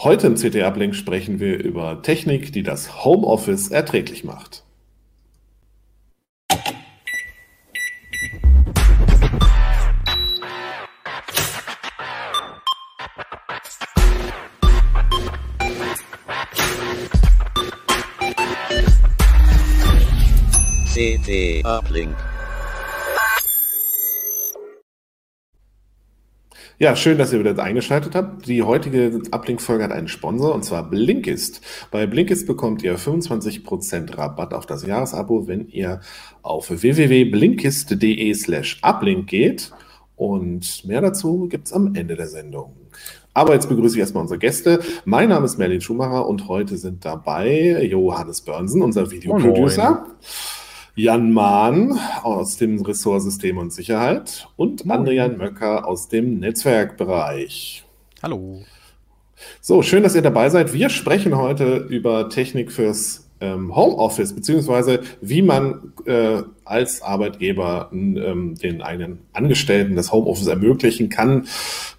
Heute im CT-Uplink sprechen wir über Technik, die das Homeoffice erträglich macht. CT Uplink. Ja, schön, dass ihr wieder eingeschaltet habt. Die heutige Uplink-Folge hat einen Sponsor und zwar Blinkist. Bei Blinkist bekommt ihr 25% Rabatt auf das Jahresabo, wenn ihr auf www.blinkist.de slash uplink geht. Und mehr dazu gibt's am Ende der Sendung. Aber jetzt begrüße ich erstmal unsere Gäste. Mein Name ist Merlin Schumacher und heute sind dabei Johannes Börnsen, unser Videoproducer. Jan Mahn aus dem Ressort System und Sicherheit und Moin. Adrian Möcker aus dem Netzwerkbereich. Hallo. So, schön, dass ihr dabei seid. Wir sprechen heute über Technik fürs ähm, Homeoffice, beziehungsweise wie man äh, als Arbeitgeber ähm, den eigenen Angestellten das Homeoffice ermöglichen kann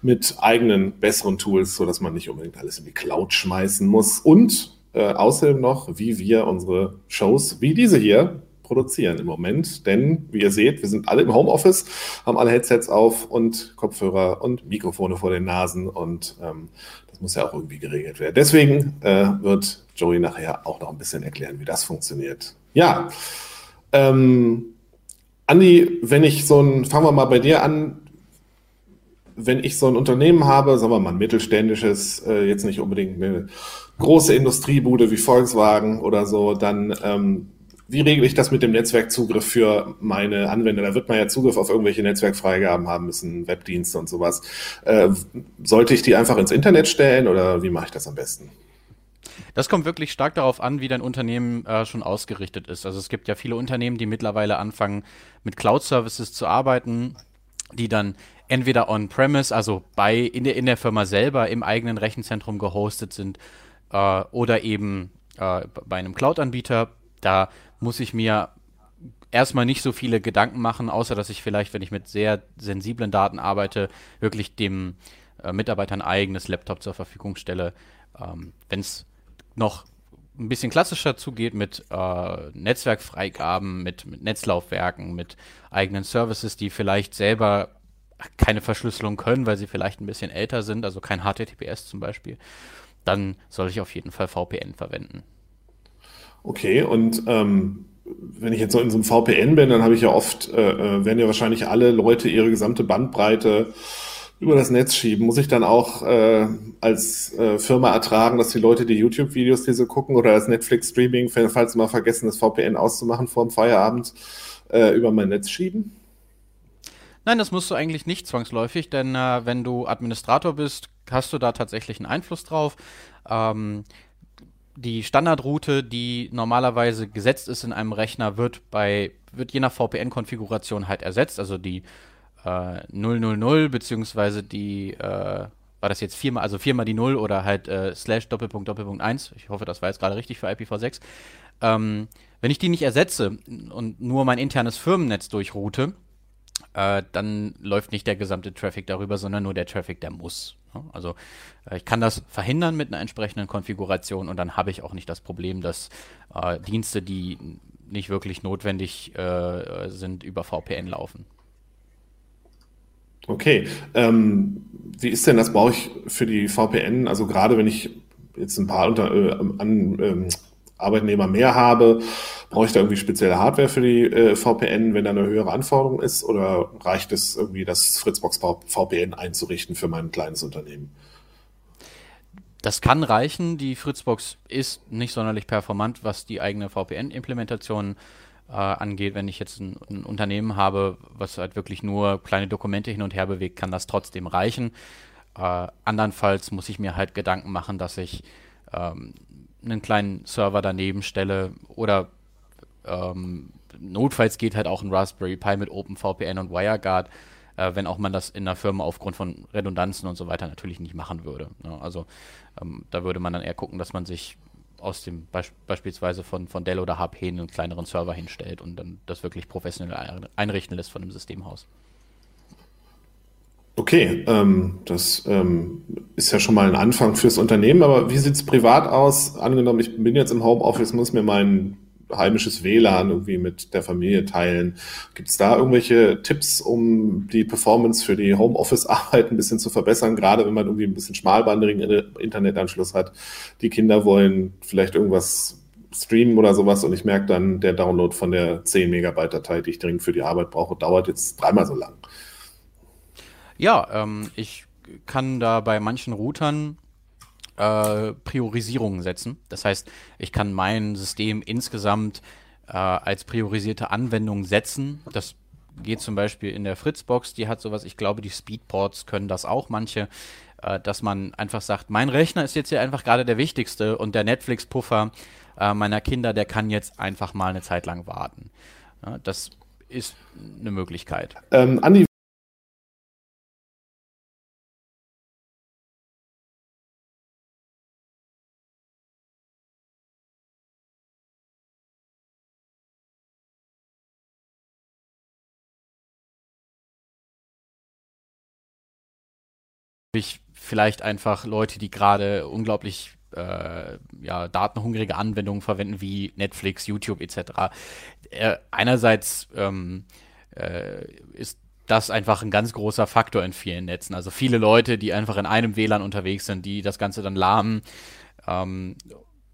mit eigenen besseren Tools, sodass man nicht unbedingt alles in die Cloud schmeißen muss. Und äh, außerdem noch, wie wir unsere Shows wie diese hier produzieren im Moment. Denn, wie ihr seht, wir sind alle im Homeoffice, haben alle Headsets auf und Kopfhörer und Mikrofone vor den Nasen und ähm, das muss ja auch irgendwie geregelt werden. Deswegen äh, wird Joey nachher auch noch ein bisschen erklären, wie das funktioniert. Ja, ähm, Andi, wenn ich so ein, fangen wir mal bei dir an, wenn ich so ein Unternehmen habe, sagen wir mal ein mittelständisches, äh, jetzt nicht unbedingt eine große Industriebude wie Volkswagen oder so, dann ähm, wie regle ich das mit dem Netzwerkzugriff für meine Anwender? Da wird man ja Zugriff auf irgendwelche Netzwerkfreigaben haben müssen, Webdienste und sowas. Äh, sollte ich die einfach ins Internet stellen oder wie mache ich das am besten? Das kommt wirklich stark darauf an, wie dein Unternehmen äh, schon ausgerichtet ist. Also es gibt ja viele Unternehmen, die mittlerweile anfangen, mit Cloud-Services zu arbeiten, die dann entweder on-premise, also bei in der, in der Firma selber im eigenen Rechenzentrum gehostet sind, äh, oder eben äh, bei einem Cloud-Anbieter. Da muss ich mir erstmal nicht so viele Gedanken machen, außer dass ich vielleicht, wenn ich mit sehr sensiblen Daten arbeite, wirklich dem äh, Mitarbeiter ein eigenes Laptop zur Verfügung stelle. Ähm, wenn es noch ein bisschen klassischer zugeht mit äh, Netzwerkfreigaben, mit, mit Netzlaufwerken, mit eigenen Services, die vielleicht selber keine Verschlüsselung können, weil sie vielleicht ein bisschen älter sind, also kein HTTPS zum Beispiel, dann soll ich auf jeden Fall VPN verwenden. Okay, und ähm, wenn ich jetzt so in so einem VPN bin, dann habe ich ja oft, äh, äh, werden ja wahrscheinlich alle Leute ihre gesamte Bandbreite über das Netz schieben. Muss ich dann auch äh, als äh, Firma ertragen, dass die Leute die YouTube-Videos, die sie gucken, oder das Netflix-Streaming, falls sie mal vergessen, das VPN auszumachen vor dem Feierabend, äh, über mein Netz schieben? Nein, das musst du eigentlich nicht zwangsläufig, denn äh, wenn du Administrator bist, hast du da tatsächlich einen Einfluss drauf. Ähm, die Standardroute, die normalerweise gesetzt ist in einem Rechner, wird bei wird je nach VPN-Konfiguration halt ersetzt. Also die äh, 000 beziehungsweise die äh, war das jetzt viermal, also viermal die 0 oder halt äh, slash Doppelpunkt Doppelpunkt 1. Ich hoffe, das war jetzt gerade richtig für IPv6. Ähm, wenn ich die nicht ersetze und nur mein internes Firmennetz durchroute, äh, dann läuft nicht der gesamte Traffic darüber, sondern nur der Traffic, der muss. Also äh, ich kann das verhindern mit einer entsprechenden Konfiguration und dann habe ich auch nicht das Problem, dass äh, Dienste, die nicht wirklich notwendig äh, sind, über VPN laufen. Okay. Ähm, wie ist denn das? Brauche ich für die VPN, also gerade wenn ich jetzt ein paar unter, äh, an, ähm, Arbeitnehmer mehr habe, brauche ich da irgendwie spezielle Hardware für die äh, VPN, wenn da eine höhere Anforderung ist? Oder reicht es irgendwie, das Fritzbox VPN einzurichten für mein kleines Unternehmen? Das kann reichen. Die Fritzbox ist nicht sonderlich performant, was die eigene VPN-Implementation äh, angeht. Wenn ich jetzt ein, ein, Unternehmen habe, was halt wirklich nur kleine Dokumente hin und her bewegt, kann das trotzdem reichen. Äh, andernfalls muss ich mir halt Gedanken machen, dass ich ähm, einen kleinen Server daneben stelle oder ähm, notfalls geht halt auch ein Raspberry Pi mit OpenVPN und WireGuard, äh, wenn auch man das in einer Firma aufgrund von Redundanzen und so weiter natürlich nicht machen würde. Ne? Also ähm, da würde man dann eher gucken, dass man sich aus dem Beisp beispielsweise von, von Dell oder HP einen kleineren Server hinstellt und dann das wirklich professionell einrichten lässt von einem Systemhaus. Okay, ähm, das ähm, ist ja schon mal ein Anfang fürs Unternehmen, aber wie sieht es privat aus? Angenommen, ich bin jetzt im Homeoffice, muss mir mein heimisches WLAN irgendwie mit der Familie teilen. Gibt es da irgendwelche Tipps, um die Performance für die Homeoffice-Arbeit ein bisschen zu verbessern, gerade wenn man irgendwie ein bisschen schmalbandigen Internetanschluss hat? Die Kinder wollen vielleicht irgendwas streamen oder sowas und ich merke dann, der Download von der 10 Megabyte Datei, die ich dringend für die Arbeit brauche, dauert jetzt dreimal so lang. Ja, ähm, ich kann da bei manchen Routern äh, Priorisierungen setzen. Das heißt, ich kann mein System insgesamt äh, als priorisierte Anwendung setzen. Das geht zum Beispiel in der Fritzbox, die hat sowas, ich glaube, die Speedports können das auch manche, äh, dass man einfach sagt, mein Rechner ist jetzt hier einfach gerade der wichtigste und der Netflix-Puffer äh, meiner Kinder, der kann jetzt einfach mal eine Zeit lang warten. Ja, das ist eine Möglichkeit. Ähm, Andi, ich vielleicht einfach Leute, die gerade unglaublich äh, ja, datenhungrige Anwendungen verwenden wie Netflix, YouTube etc. Äh, einerseits ähm, äh, ist das einfach ein ganz großer Faktor in vielen Netzen. Also viele Leute, die einfach in einem WLAN unterwegs sind, die das Ganze dann lahmen. Ähm,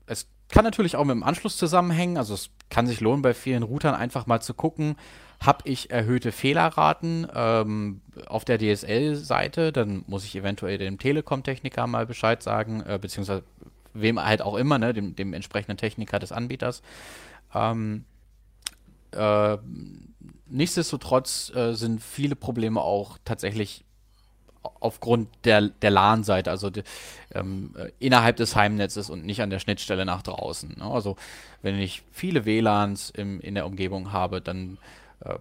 es kann natürlich auch mit dem Anschluss zusammenhängen. Also es kann sich lohnen, bei vielen Routern einfach mal zu gucken, habe ich erhöhte Fehlerraten ähm, auf der DSL-Seite, dann muss ich eventuell dem Telekom-Techniker mal Bescheid sagen, äh, beziehungsweise wem halt auch immer, ne, dem, dem entsprechenden Techniker des Anbieters. Ähm, äh, nichtsdestotrotz äh, sind viele Probleme auch tatsächlich aufgrund der, der LAN-Seite, also die, ähm, äh, innerhalb des Heimnetzes und nicht an der Schnittstelle nach draußen. Ne? Also wenn ich viele WLANs im, in der Umgebung habe, dann äh,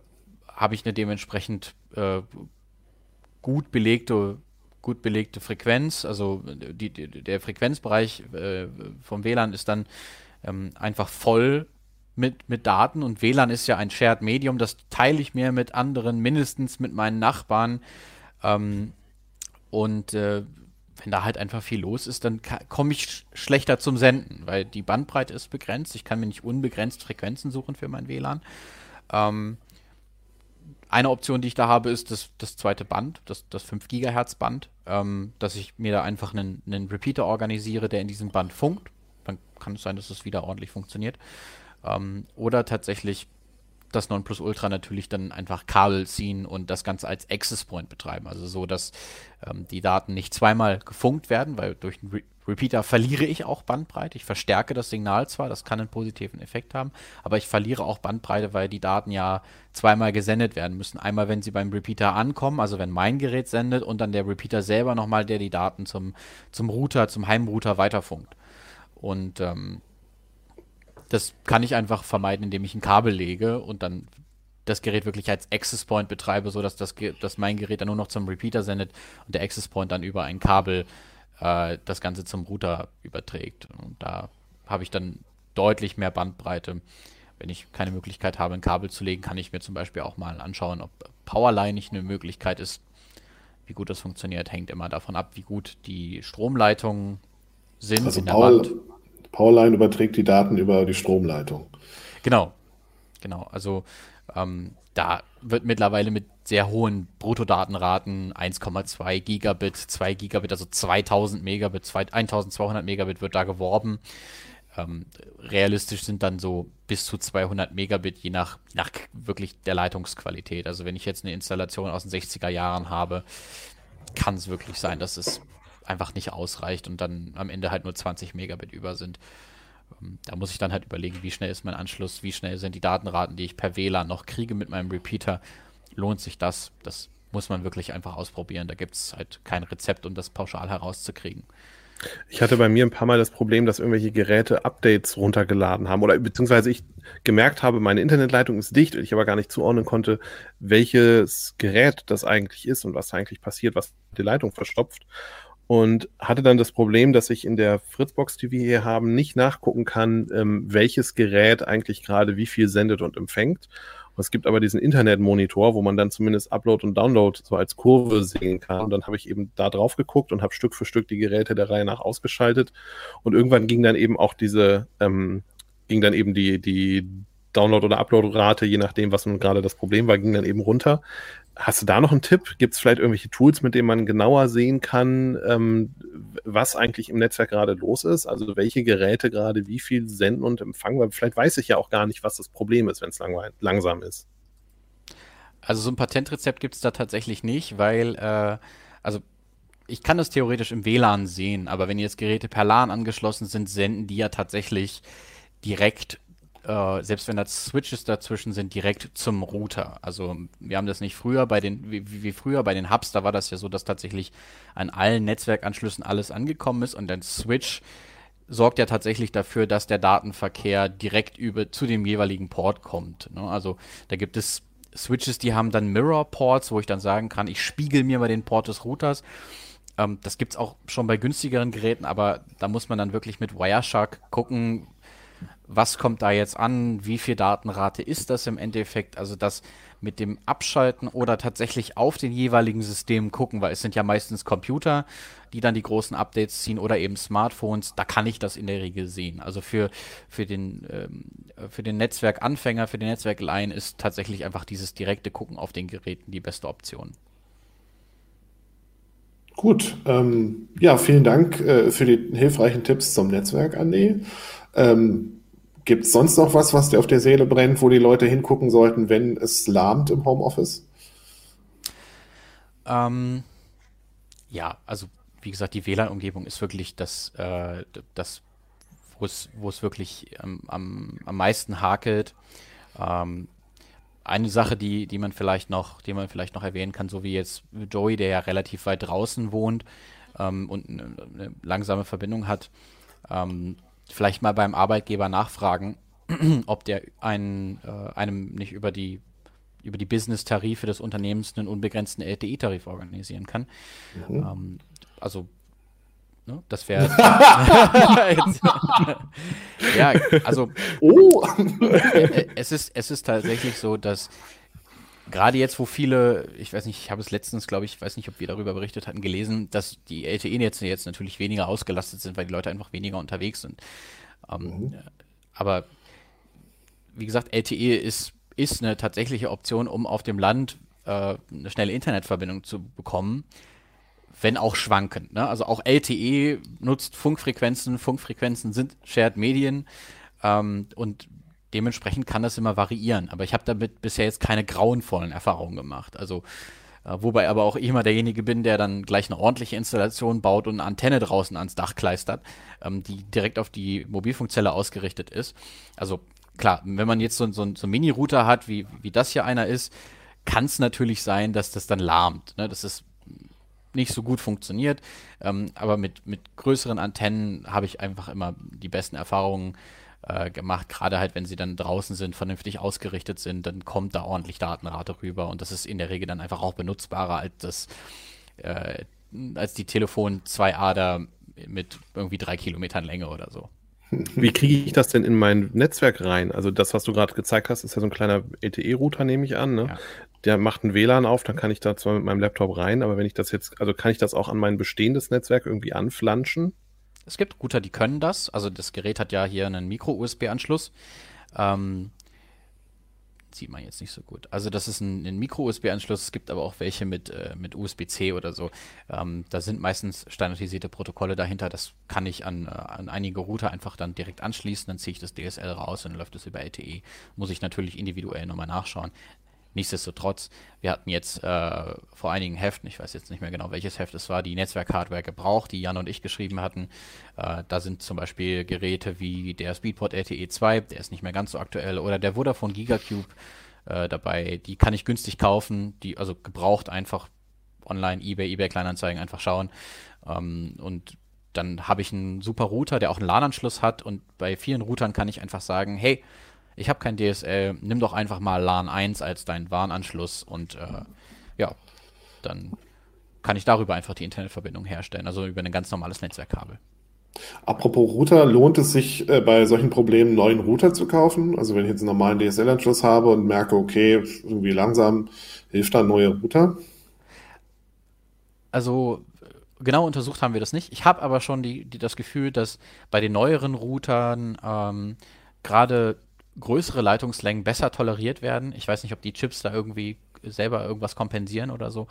habe ich eine dementsprechend äh, gut belegte gut belegte Frequenz, also die, die, der Frequenzbereich äh, vom WLAN ist dann ähm, einfach voll mit, mit Daten und WLAN ist ja ein Shared Medium, das teile ich mir mit anderen, mindestens mit meinen Nachbarn. Ähm, und äh, wenn da halt einfach viel los ist, dann komme ich sch schlechter zum Senden, weil die Bandbreite ist begrenzt. Ich kann mir nicht unbegrenzt Frequenzen suchen für mein WLAN. Ähm, eine Option, die ich da habe, ist das, das zweite Band, das, das 5 GHz Band, ähm, dass ich mir da einfach einen, einen Repeater organisiere, der in diesem Band funkt. Dann kann es sein, dass es wieder ordentlich funktioniert. Ähm, oder tatsächlich das Nonplusultra natürlich dann einfach Kabel ziehen und das Ganze als Access Point betreiben. Also so, dass ähm, die Daten nicht zweimal gefunkt werden, weil durch einen Re Repeater verliere ich auch Bandbreite. Ich verstärke das Signal zwar, das kann einen positiven Effekt haben, aber ich verliere auch Bandbreite, weil die Daten ja zweimal gesendet werden müssen. Einmal, wenn sie beim Repeater ankommen, also wenn mein Gerät sendet und dann der Repeater selber nochmal, der die Daten zum, zum Router, zum Heimrouter weiterfunkt. Und ähm, das kann ich einfach vermeiden, indem ich ein Kabel lege und dann das Gerät wirklich als Access Point betreibe, sodass das, dass mein Gerät dann nur noch zum Repeater sendet und der Access Point dann über ein Kabel äh, das Ganze zum Router überträgt. Und da habe ich dann deutlich mehr Bandbreite. Wenn ich keine Möglichkeit habe, ein Kabel zu legen, kann ich mir zum Beispiel auch mal anschauen, ob Powerline nicht eine Möglichkeit ist. Wie gut das funktioniert, hängt immer davon ab, wie gut die Stromleitungen sind also in der Power, Wand. Powerline überträgt die Daten über die Stromleitung. Genau, genau. Also ähm, da wird mittlerweile mit sehr hohen Bruttodatenraten 1,2 Gigabit, 2 Gigabit, also 2000 Megabit, 1200 Megabit wird da geworben. Ähm, realistisch sind dann so bis zu 200 Megabit, je nach, nach wirklich der Leitungsqualität. Also wenn ich jetzt eine Installation aus den 60er Jahren habe, kann es wirklich sein, dass es einfach nicht ausreicht und dann am Ende halt nur 20 Megabit über sind. Ähm, da muss ich dann halt überlegen, wie schnell ist mein Anschluss, wie schnell sind die Datenraten, die ich per WLAN noch kriege mit meinem Repeater. Lohnt sich das? Das muss man wirklich einfach ausprobieren. Da gibt es halt kein Rezept, um das pauschal herauszukriegen. Ich hatte bei mir ein paar Mal das Problem, dass irgendwelche Geräte Updates runtergeladen haben oder beziehungsweise ich gemerkt habe, meine Internetleitung ist dicht und ich aber gar nicht zuordnen konnte, welches Gerät das eigentlich ist und was eigentlich passiert, was die Leitung verstopft und hatte dann das Problem, dass ich in der Fritzbox, die wir hier haben, nicht nachgucken kann, ähm, welches Gerät eigentlich gerade wie viel sendet und empfängt. Es gibt aber diesen Internetmonitor, wo man dann zumindest Upload und Download so als Kurve sehen kann. Und dann habe ich eben da drauf geguckt und habe Stück für Stück die Geräte der Reihe nach ausgeschaltet. Und irgendwann ging dann eben auch diese, ähm, ging dann eben die, die Download- oder Upload-Rate, je nachdem, was nun gerade das Problem war, ging dann eben runter. Hast du da noch einen Tipp? Gibt es vielleicht irgendwelche Tools, mit denen man genauer sehen kann, ähm, was eigentlich im Netzwerk gerade los ist? Also welche Geräte gerade wie viel senden und empfangen? Weil vielleicht weiß ich ja auch gar nicht, was das Problem ist, wenn es lang langsam ist. Also so ein Patentrezept gibt es da tatsächlich nicht, weil, äh, also ich kann das theoretisch im WLAN sehen, aber wenn jetzt Geräte per LAN angeschlossen sind, senden die ja tatsächlich direkt äh, selbst wenn da Switches dazwischen sind, direkt zum Router. Also wir haben das nicht früher bei den, wie, wie, früher bei den Hubs, da war das ja so, dass tatsächlich an allen Netzwerkanschlüssen alles angekommen ist und ein Switch sorgt ja tatsächlich dafür, dass der Datenverkehr direkt über zu dem jeweiligen Port kommt. Ne? Also da gibt es Switches, die haben dann Mirror-Ports, wo ich dann sagen kann, ich spiegel mir mal den Port des Routers. Ähm, das gibt es auch schon bei günstigeren Geräten, aber da muss man dann wirklich mit Wireshark gucken, was kommt da jetzt an, wie viel Datenrate ist das im Endeffekt, also das mit dem Abschalten oder tatsächlich auf den jeweiligen Systemen gucken, weil es sind ja meistens Computer, die dann die großen Updates ziehen oder eben Smartphones, da kann ich das in der Regel sehen. Also für, für, den, ähm, den Netzwerkanfänger, für den Netzwerklein ist tatsächlich einfach dieses direkte Gucken auf den Geräten die beste Option. Gut, ähm, ja, vielen Dank äh, für die hilfreichen Tipps zum Netzwerk, Andi. Ähm, Gibt es sonst noch was, was dir auf der Seele brennt, wo die Leute hingucken sollten, wenn es lahmt im Homeoffice? Ähm, ja, also wie gesagt, die WLAN-Umgebung ist wirklich das, äh, das wo es, wirklich ähm, am, am meisten hakelt. Ähm, eine Sache, die, die man vielleicht noch, die man vielleicht noch erwähnen kann, so wie jetzt Joey, der ja relativ weit draußen wohnt ähm, und eine, eine, langsame Verbindung hat, ähm, vielleicht mal beim Arbeitgeber nachfragen, ob der einen, äh, einem nicht über die über die Business-Tarife des Unternehmens einen unbegrenzten LTE-Tarif organisieren kann. Mhm. Ähm, also Ne? Das wäre. ja, also. Oh! Äh, äh, es, ist, es ist tatsächlich so, dass gerade jetzt, wo viele, ich weiß nicht, ich habe es letztens, glaube ich, weiß nicht, ob wir darüber berichtet hatten, gelesen, dass die LTE-Netze jetzt natürlich weniger ausgelastet sind, weil die Leute einfach weniger unterwegs sind. Ähm, mhm. Aber wie gesagt, LTE ist, ist eine tatsächliche Option, um auf dem Land äh, eine schnelle Internetverbindung zu bekommen, wenn auch schwankend. Ne? Also auch LTE nutzt Funkfrequenzen, Funkfrequenzen sind Shared Medien ähm, und dementsprechend kann das immer variieren. Aber ich habe damit bisher jetzt keine grauenvollen Erfahrungen gemacht. Also äh, wobei aber auch ich immer derjenige bin, der dann gleich eine ordentliche Installation baut und eine Antenne draußen ans Dach kleistert, ähm, die direkt auf die Mobilfunkzelle ausgerichtet ist. Also klar, wenn man jetzt so, so, so einen Mini-Router hat, wie, wie das hier einer ist, kann es natürlich sein, dass das dann lahmt. Ne? Das ist nicht so gut funktioniert. Ähm, aber mit, mit größeren Antennen habe ich einfach immer die besten Erfahrungen äh, gemacht. Gerade halt, wenn sie dann draußen sind, vernünftig ausgerichtet sind, dann kommt da ordentlich Datenrate rüber und das ist in der Regel dann einfach auch benutzbarer als das, äh, als die Telefon 2A mit irgendwie drei Kilometern Länge oder so. Wie kriege ich das denn in mein Netzwerk rein? Also das, was du gerade gezeigt hast, ist ja so ein kleiner LTE-Router, nehme ich an. Ne? Ja. Der macht ein WLAN auf, dann kann ich da zwar mit meinem Laptop rein, aber wenn ich das jetzt, also kann ich das auch an mein bestehendes Netzwerk irgendwie anflanschen? Es gibt Router, die können das. Also das Gerät hat ja hier einen Micro-USB-Anschluss. Ähm, sieht man jetzt nicht so gut. Also das ist ein, ein Micro-USB-Anschluss. Es gibt aber auch welche mit, äh, mit USB-C oder so. Ähm, da sind meistens standardisierte Protokolle dahinter. Das kann ich an, äh, an einige Router einfach dann direkt anschließen. Dann ziehe ich das DSL raus und läuft es über LTE. Muss ich natürlich individuell nochmal nachschauen. Nichtsdestotrotz, wir hatten jetzt äh, vor einigen Heften, ich weiß jetzt nicht mehr genau, welches Heft es war, die Netzwerk-Hardware gebraucht, die Jan und ich geschrieben hatten. Äh, da sind zum Beispiel Geräte wie der Speedport LTE 2, der ist nicht mehr ganz so aktuell, oder der Vodafone Gigacube äh, dabei. Die kann ich günstig kaufen, die also gebraucht einfach online, eBay, eBay Kleinanzeigen einfach schauen. Ähm, und dann habe ich einen super Router, der auch einen LAN-Anschluss hat und bei vielen Routern kann ich einfach sagen, hey, ich habe kein DSL, nimm doch einfach mal LAN 1 als deinen WAN-Anschluss und äh, ja, dann kann ich darüber einfach die Internetverbindung herstellen, also über ein ganz normales Netzwerkkabel. Apropos Router, lohnt es sich äh, bei solchen Problemen einen neuen Router zu kaufen? Also wenn ich jetzt einen normalen DSL-Anschluss habe und merke, okay, irgendwie langsam, hilft da ein neuer Router? Also genau untersucht haben wir das nicht. Ich habe aber schon die, die, das Gefühl, dass bei den neueren Routern ähm, gerade größere Leitungslängen besser toleriert werden. Ich weiß nicht, ob die Chips da irgendwie selber irgendwas kompensieren oder so.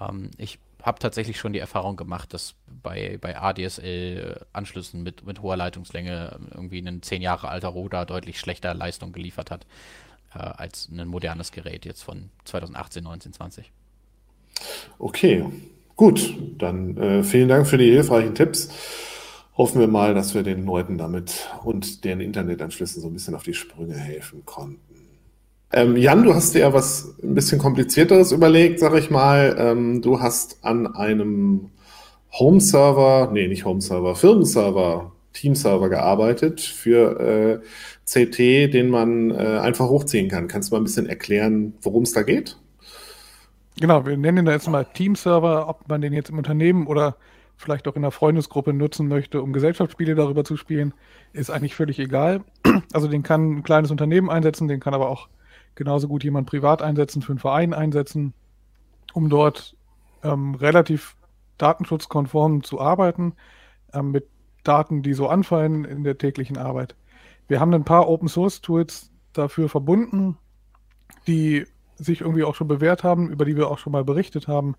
Ähm, ich habe tatsächlich schon die Erfahrung gemacht, dass bei, bei ADSL-Anschlüssen mit, mit hoher Leitungslänge irgendwie ein zehn Jahre alter Router deutlich schlechter Leistung geliefert hat äh, als ein modernes Gerät jetzt von 2018, 19, 20. Okay, gut. Dann äh, vielen Dank für die hilfreichen Tipps hoffen wir mal, dass wir den Leuten damit und deren Internetanschlüssen so ein bisschen auf die Sprünge helfen konnten. Ähm, Jan, du hast dir ja was ein bisschen komplizierteres überlegt, sag ich mal. Ähm, du hast an einem Home-Server, nee, nicht Home-Server, Firmenserver, Team-Server gearbeitet für äh, CT, den man äh, einfach hochziehen kann. Kannst du mal ein bisschen erklären, worum es da geht? Genau, wir nennen den da jetzt mal Team-Server, ob man den jetzt im Unternehmen oder vielleicht auch in der Freundesgruppe nutzen möchte, um Gesellschaftsspiele darüber zu spielen, ist eigentlich völlig egal. Also den kann ein kleines Unternehmen einsetzen, den kann aber auch genauso gut jemand privat einsetzen, für einen Verein einsetzen, um dort ähm, relativ datenschutzkonform zu arbeiten, ähm, mit Daten, die so anfallen in der täglichen Arbeit. Wir haben ein paar Open Source Tools dafür verbunden, die sich irgendwie auch schon bewährt haben, über die wir auch schon mal berichtet haben.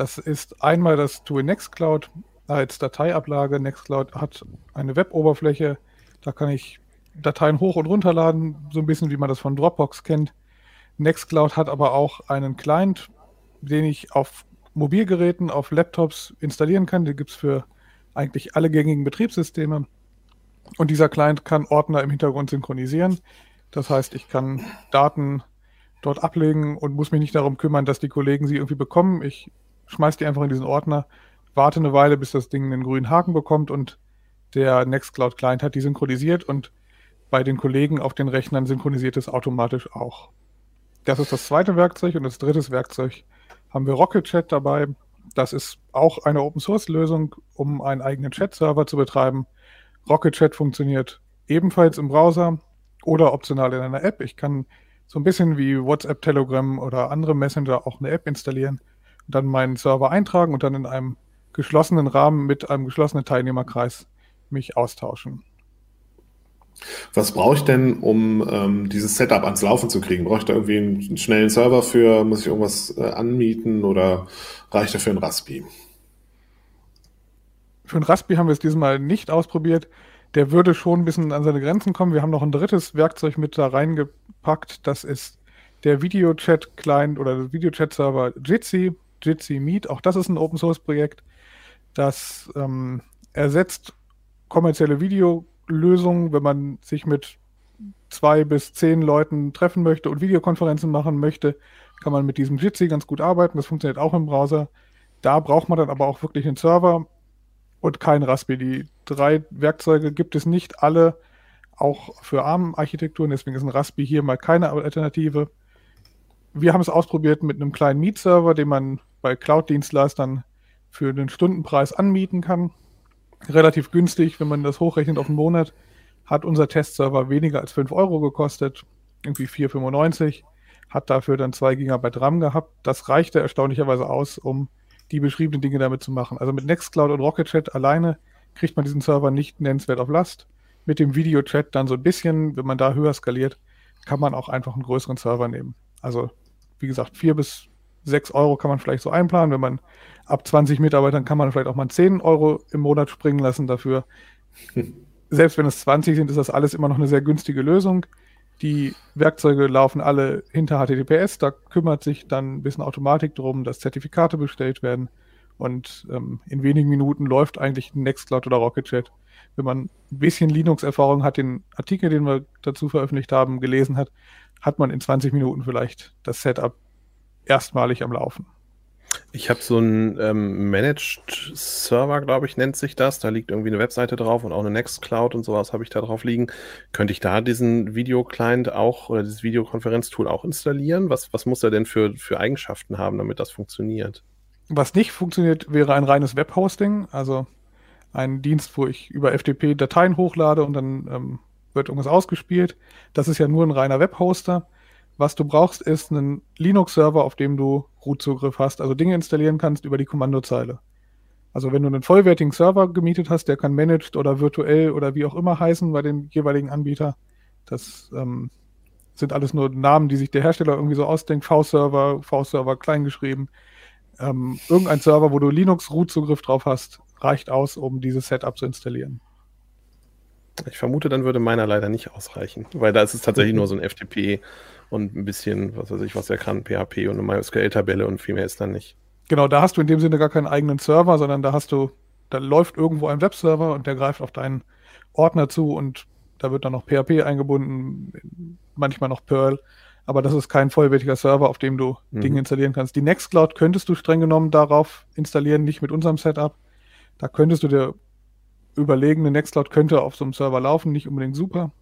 Das ist einmal das Tool Nextcloud als Dateiablage. Nextcloud hat eine Web-Oberfläche. Da kann ich Dateien hoch und runterladen, so ein bisschen wie man das von Dropbox kennt. Nextcloud hat aber auch einen Client, den ich auf Mobilgeräten, auf Laptops installieren kann. Den gibt es für eigentlich alle gängigen Betriebssysteme. Und dieser Client kann Ordner im Hintergrund synchronisieren. Das heißt, ich kann Daten dort ablegen und muss mich nicht darum kümmern, dass die Kollegen sie irgendwie bekommen. Ich schmeiß die einfach in diesen Ordner, warte eine Weile, bis das Ding einen grünen Haken bekommt und der Nextcloud Client hat die synchronisiert und bei den Kollegen auf den Rechnern synchronisiert es automatisch auch. Das ist das zweite Werkzeug und das dritte Werkzeug haben wir Rocket Chat dabei. Das ist auch eine Open Source Lösung, um einen eigenen Chat-Server zu betreiben. Rocket Chat funktioniert ebenfalls im Browser oder optional in einer App. Ich kann so ein bisschen wie WhatsApp, Telegram oder andere Messenger auch eine App installieren dann meinen Server eintragen und dann in einem geschlossenen Rahmen mit einem geschlossenen Teilnehmerkreis mich austauschen. Was brauche ich denn, um ähm, dieses Setup ans Laufen zu kriegen? Brauche ich da irgendwie einen, schnellen Server für? Muss ich irgendwas äh, anmieten oder reicht dafür ein Raspi? Für ein Raspi haben wir es diesmal nicht ausprobiert. Der würde schon ein bisschen an seine Grenzen kommen. Wir haben noch ein drittes Werkzeug mit da reingepackt. Das ist der Videochat-Client oder der Videochat-Server Jitsi. Jitsi Meet, auch das ist ein Open Source Projekt, das ähm, ersetzt kommerzielle Videolösungen, wenn man sich mit zwei bis zehn Leuten treffen möchte und Videokonferenzen machen möchte, kann man mit diesem Jitsi ganz gut arbeiten. Das funktioniert auch im Browser. Da braucht man dann aber auch wirklich einen Server und kein Raspberry. Die drei Werkzeuge gibt es nicht alle, auch für ARM-Architekturen. Deswegen ist ein Raspberry hier mal keine Alternative. Wir haben es ausprobiert mit einem kleinen Meet-Server, den man bei Cloud-Dienstleistern für den Stundenpreis anmieten kann. Relativ günstig, wenn man das hochrechnet auf einen Monat, hat unser Testserver weniger als 5 Euro gekostet, irgendwie 4,95, hat dafür dann 2 GB RAM gehabt. Das reichte erstaunlicherweise aus, um die beschriebenen Dinge damit zu machen. Also mit Nextcloud und Rocket alleine kriegt man diesen Server nicht nennenswert auf Last. Mit dem Videochat dann so ein bisschen, wenn man da höher skaliert, kann man auch einfach einen größeren Server nehmen. Also wie gesagt, 4 bis 6 Euro kann man vielleicht so einplanen. Wenn man ab 20 Mitarbeitern kann man vielleicht auch mal 10 Euro im Monat springen lassen dafür. Selbst wenn es 20 sind, ist das alles immer noch eine sehr günstige Lösung. Die Werkzeuge laufen alle hinter HTTPS, da kümmert sich dann ein bisschen Automatik drum, dass Zertifikate bestellt werden. Und ähm, in wenigen Minuten läuft eigentlich Nextcloud oder Rocketchat. Wenn man ein bisschen Linux-Erfahrung hat, den Artikel, den wir dazu veröffentlicht haben, gelesen hat, hat man in 20 Minuten vielleicht das Setup erstmalig am Laufen. Ich habe so einen ähm, Managed Server, glaube ich, nennt sich das. Da liegt irgendwie eine Webseite drauf und auch eine Nextcloud und sowas habe ich da drauf liegen. Könnte ich da diesen Videoclient auch oder dieses Videokonferenztool auch installieren? Was, was muss er denn für, für Eigenschaften haben, damit das funktioniert? Was nicht funktioniert, wäre ein reines Webhosting, also ein Dienst, wo ich über FTP Dateien hochlade und dann ähm, wird irgendwas ausgespielt. Das ist ja nur ein reiner Webhoster. Was du brauchst, ist einen Linux-Server, auf dem du Root-Zugriff hast, also Dinge installieren kannst über die Kommandozeile. Also wenn du einen vollwertigen Server gemietet hast, der kann managed oder virtuell oder wie auch immer heißen bei dem jeweiligen Anbieter. Das ähm, sind alles nur Namen, die sich der Hersteller irgendwie so ausdenkt. V-Server, V-Server kleingeschrieben. Ähm, irgendein Server, wo du Linux-Root-Zugriff drauf hast, reicht aus, um dieses Setup zu installieren. Ich vermute, dann würde meiner leider nicht ausreichen, weil da ist es tatsächlich nur so ein FTP und ein bisschen, was weiß ich, was er kann, PHP und eine MySQL-Tabelle und viel mehr ist dann nicht. Genau, da hast du in dem Sinne gar keinen eigenen Server, sondern da hast du, da läuft irgendwo ein Webserver und der greift auf deinen Ordner zu und da wird dann noch PHP eingebunden, manchmal noch Perl. Aber das ist kein vollwertiger Server, auf dem du mhm. Dinge installieren kannst. Die Nextcloud könntest du streng genommen darauf installieren, nicht mit unserem Setup. Da könntest du dir überlegen, eine Nextcloud könnte auf so einem Server laufen, nicht unbedingt super.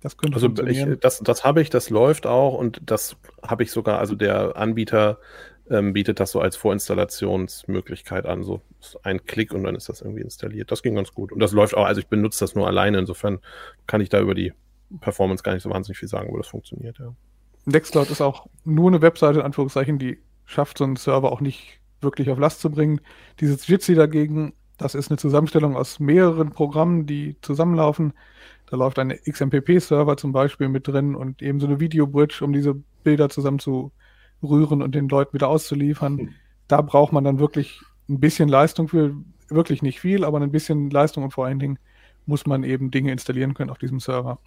Das könnte also ich, das, das habe ich, das läuft auch und das habe ich sogar, also der Anbieter ähm, bietet das so als Vorinstallationsmöglichkeit an. So ein Klick und dann ist das irgendwie installiert. Das ging ganz gut. Und das läuft auch, also ich benutze das nur alleine, insofern kann ich da über die Performance gar nicht so wahnsinnig viel sagen, aber das funktioniert, ja. Nextcloud ist auch nur eine Webseite, in Anführungszeichen, die schafft so einen Server auch nicht wirklich auf Last zu bringen. Dieses Jitsi dagegen, das ist eine Zusammenstellung aus mehreren Programmen, die zusammenlaufen. Da läuft ein XMPP-Server zum Beispiel mit drin und eben so eine Video-Bridge, um diese Bilder zusammen zu rühren und den Leuten wieder auszuliefern. Hm. Da braucht man dann wirklich ein bisschen Leistung für, wirklich nicht viel, aber ein bisschen Leistung und vor allen Dingen muss man eben Dinge installieren können auf diesem Server.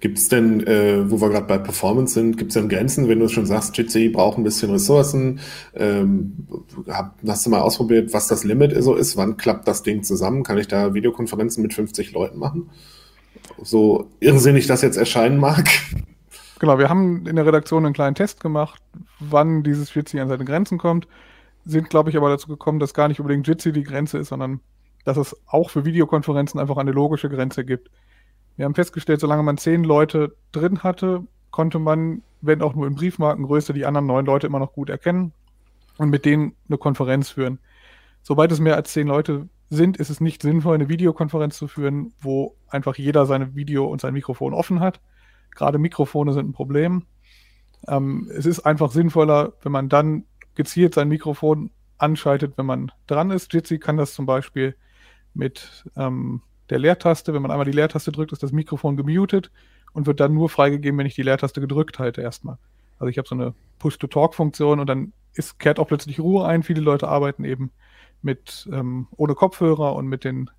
Gibt es denn, äh, wo wir gerade bei Performance sind, gibt es denn Grenzen, wenn du schon sagst, Jitsi braucht ein bisschen Ressourcen? Ähm, hab, hast du mal ausprobiert, was das Limit so ist? Wann klappt das Ding zusammen? Kann ich da Videokonferenzen mit 50 Leuten machen? so irrsinnig das jetzt erscheinen mag. Genau, wir haben in der Redaktion einen kleinen Test gemacht, wann dieses Jitsi an seine Grenzen kommt. Sind, glaube ich, aber dazu gekommen, dass gar nicht unbedingt Jitsi die Grenze ist, sondern dass es auch für Videokonferenzen einfach eine logische Grenze gibt. Wir haben festgestellt, solange man zehn Leute drin hatte, konnte man, wenn auch nur in Briefmarkengröße, die anderen neun Leute immer noch gut erkennen und mit denen eine Konferenz führen. Sobald es mehr als zehn Leute sind, ist es nicht sinnvoll, eine Videokonferenz zu führen, wo einfach jeder seine Video und sein Mikrofon offen hat. Gerade Mikrofone sind ein Problem. Ähm, es ist einfach sinnvoller, wenn man dann gezielt sein Mikrofon anschaltet, wenn man dran ist. Jitsi kann das zum Beispiel mit ähm, der Leertaste. Wenn man einmal die Leertaste drückt, ist das Mikrofon gemutet und wird dann nur freigegeben, wenn ich die Leertaste gedrückt halte erstmal. Also ich habe so eine Push-to-Talk-Funktion und dann ist, kehrt auch plötzlich Ruhe ein. Viele Leute arbeiten eben mit ähm, ohne Kopfhörer und mit den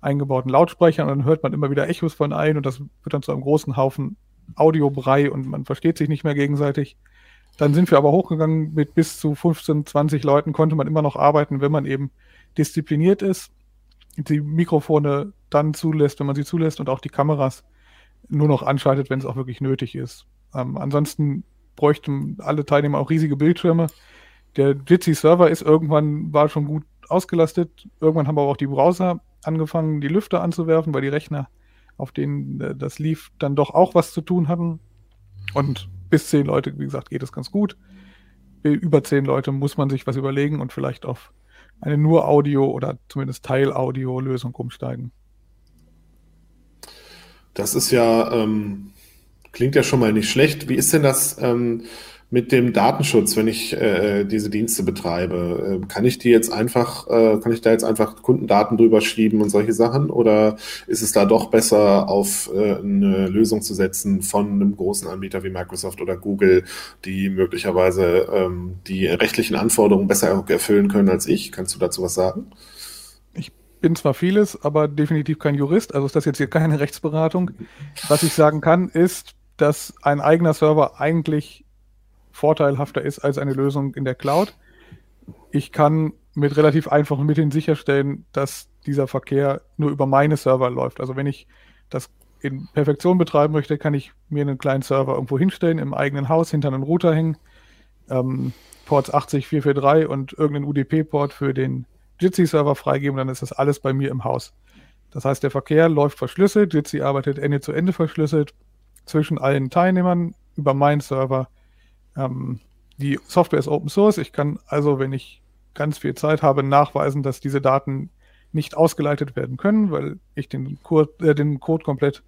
eingebauten Lautsprechern und dann hört man immer wieder Echos von ein und das wird dann zu einem großen Haufen Audiobrei und man versteht sich nicht mehr gegenseitig. Dann sind wir aber hochgegangen mit bis zu 15, 20 Leuten konnte man immer noch arbeiten, wenn man eben diszipliniert ist, die Mikrofone dann zulässt, wenn man sie zulässt und auch die Kameras nur noch anschaltet, wenn es auch wirklich nötig ist. Ähm, ansonsten bräuchten alle Teilnehmer auch riesige Bildschirme. Der Jitsi-Server ist irgendwann, war schon gut ausgelastet. Irgendwann haben aber auch die Browser angefangen, die Lüfter anzuwerfen, weil die Rechner, auf denen äh, das lief, dann doch auch was zu tun hatten. Und bis zehn Leute, wie gesagt, geht es ganz gut. Über zehn Leute muss man sich was überlegen und vielleicht auf eine nur Audio- oder zumindest Teil-Audio-Lösung umsteigen. Das ist ja, ähm, klingt ja schon mal nicht schlecht. Wie ist denn das? Ähm, mit dem Datenschutz, wenn ich äh, diese Dienste betreibe, äh, kann ich die jetzt einfach, äh, kann ich da jetzt einfach Kundendaten drüber schieben und solche Sachen? Oder ist es da doch besser, auf äh, eine Lösung zu setzen von einem großen Anbieter wie Microsoft oder Google, die möglicherweise ähm, die rechtlichen Anforderungen besser erfüllen können als ich? Kannst du dazu was sagen? Ich bin zwar vieles, aber definitiv kein Jurist, also ist das jetzt hier keine Rechtsberatung. Was ich sagen kann, ist, dass ein eigener Server eigentlich vorteilhafter ist als eine Lösung in der Cloud. Ich kann mit relativ einfachen Mitteln sicherstellen, dass dieser Verkehr nur über meine Server läuft. Also wenn ich das in Perfektion betreiben möchte, kann ich mir einen kleinen Server irgendwo hinstellen, im eigenen Haus hinter einen Router hängen, ähm, Ports 80443 und irgendeinen UDP-Port für den Jitsi-Server freigeben, dann ist das alles bei mir im Haus. Das heißt, der Verkehr läuft verschlüsselt, Jitsi arbeitet Ende zu Ende verschlüsselt zwischen allen Teilnehmern über meinen Server. Ähm, die Software ist Open Source. Ich kann also, wenn ich ganz viel Zeit habe, nachweisen, dass diese Daten nicht ausgeleitet werden können, weil ich den, Code, äh, den Code komplett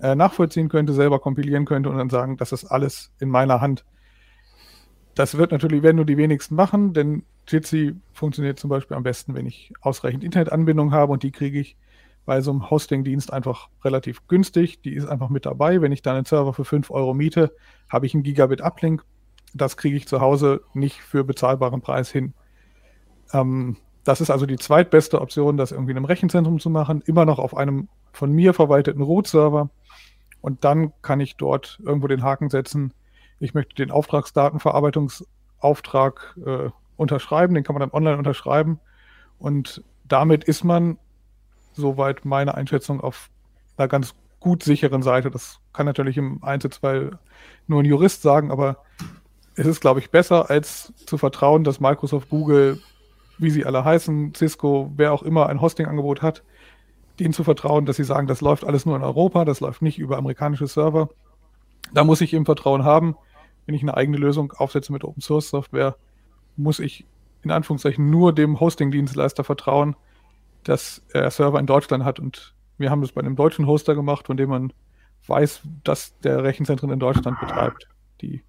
äh, nachvollziehen könnte, selber kompilieren könnte und dann sagen, das ist alles in meiner Hand. Das wird natürlich, werden nur die wenigsten machen, denn Jitsi funktioniert zum Beispiel am besten, wenn ich ausreichend Internetanbindung habe und die kriege ich bei so einem Hosting-Dienst einfach relativ günstig. Die ist einfach mit dabei. Wenn ich dann einen Server für 5 Euro miete, habe ich einen Gigabit-Uplink. Das kriege ich zu Hause nicht für bezahlbaren Preis hin. Ähm, das ist also die zweitbeste Option, das irgendwie in einem Rechenzentrum zu machen, immer noch auf einem von mir verwalteten Root-Server. Und dann kann ich dort irgendwo den Haken setzen. Ich möchte den Auftragsdatenverarbeitungsauftrag äh, unterschreiben, den kann man dann online unterschreiben. Und damit ist man, soweit meine Einschätzung, auf einer ganz gut sicheren Seite. Das kann natürlich im Einzelfall nur ein Jurist sagen, aber es ist, glaube ich, besser, als zu vertrauen, dass Microsoft, Google wie sie alle heißen, Cisco, wer auch immer ein Hosting-Angebot hat, denen zu vertrauen, dass sie sagen, das läuft alles nur in Europa, das läuft nicht über amerikanische Server. Da muss ich eben Vertrauen haben. Wenn ich eine eigene Lösung aufsetze mit Open Source Software, muss ich in Anführungszeichen nur dem Hosting-Dienstleister vertrauen, dass er Server in Deutschland hat. Und wir haben das bei einem deutschen Hoster gemacht, von dem man weiß, dass der Rechenzentren in Deutschland betreibt. Die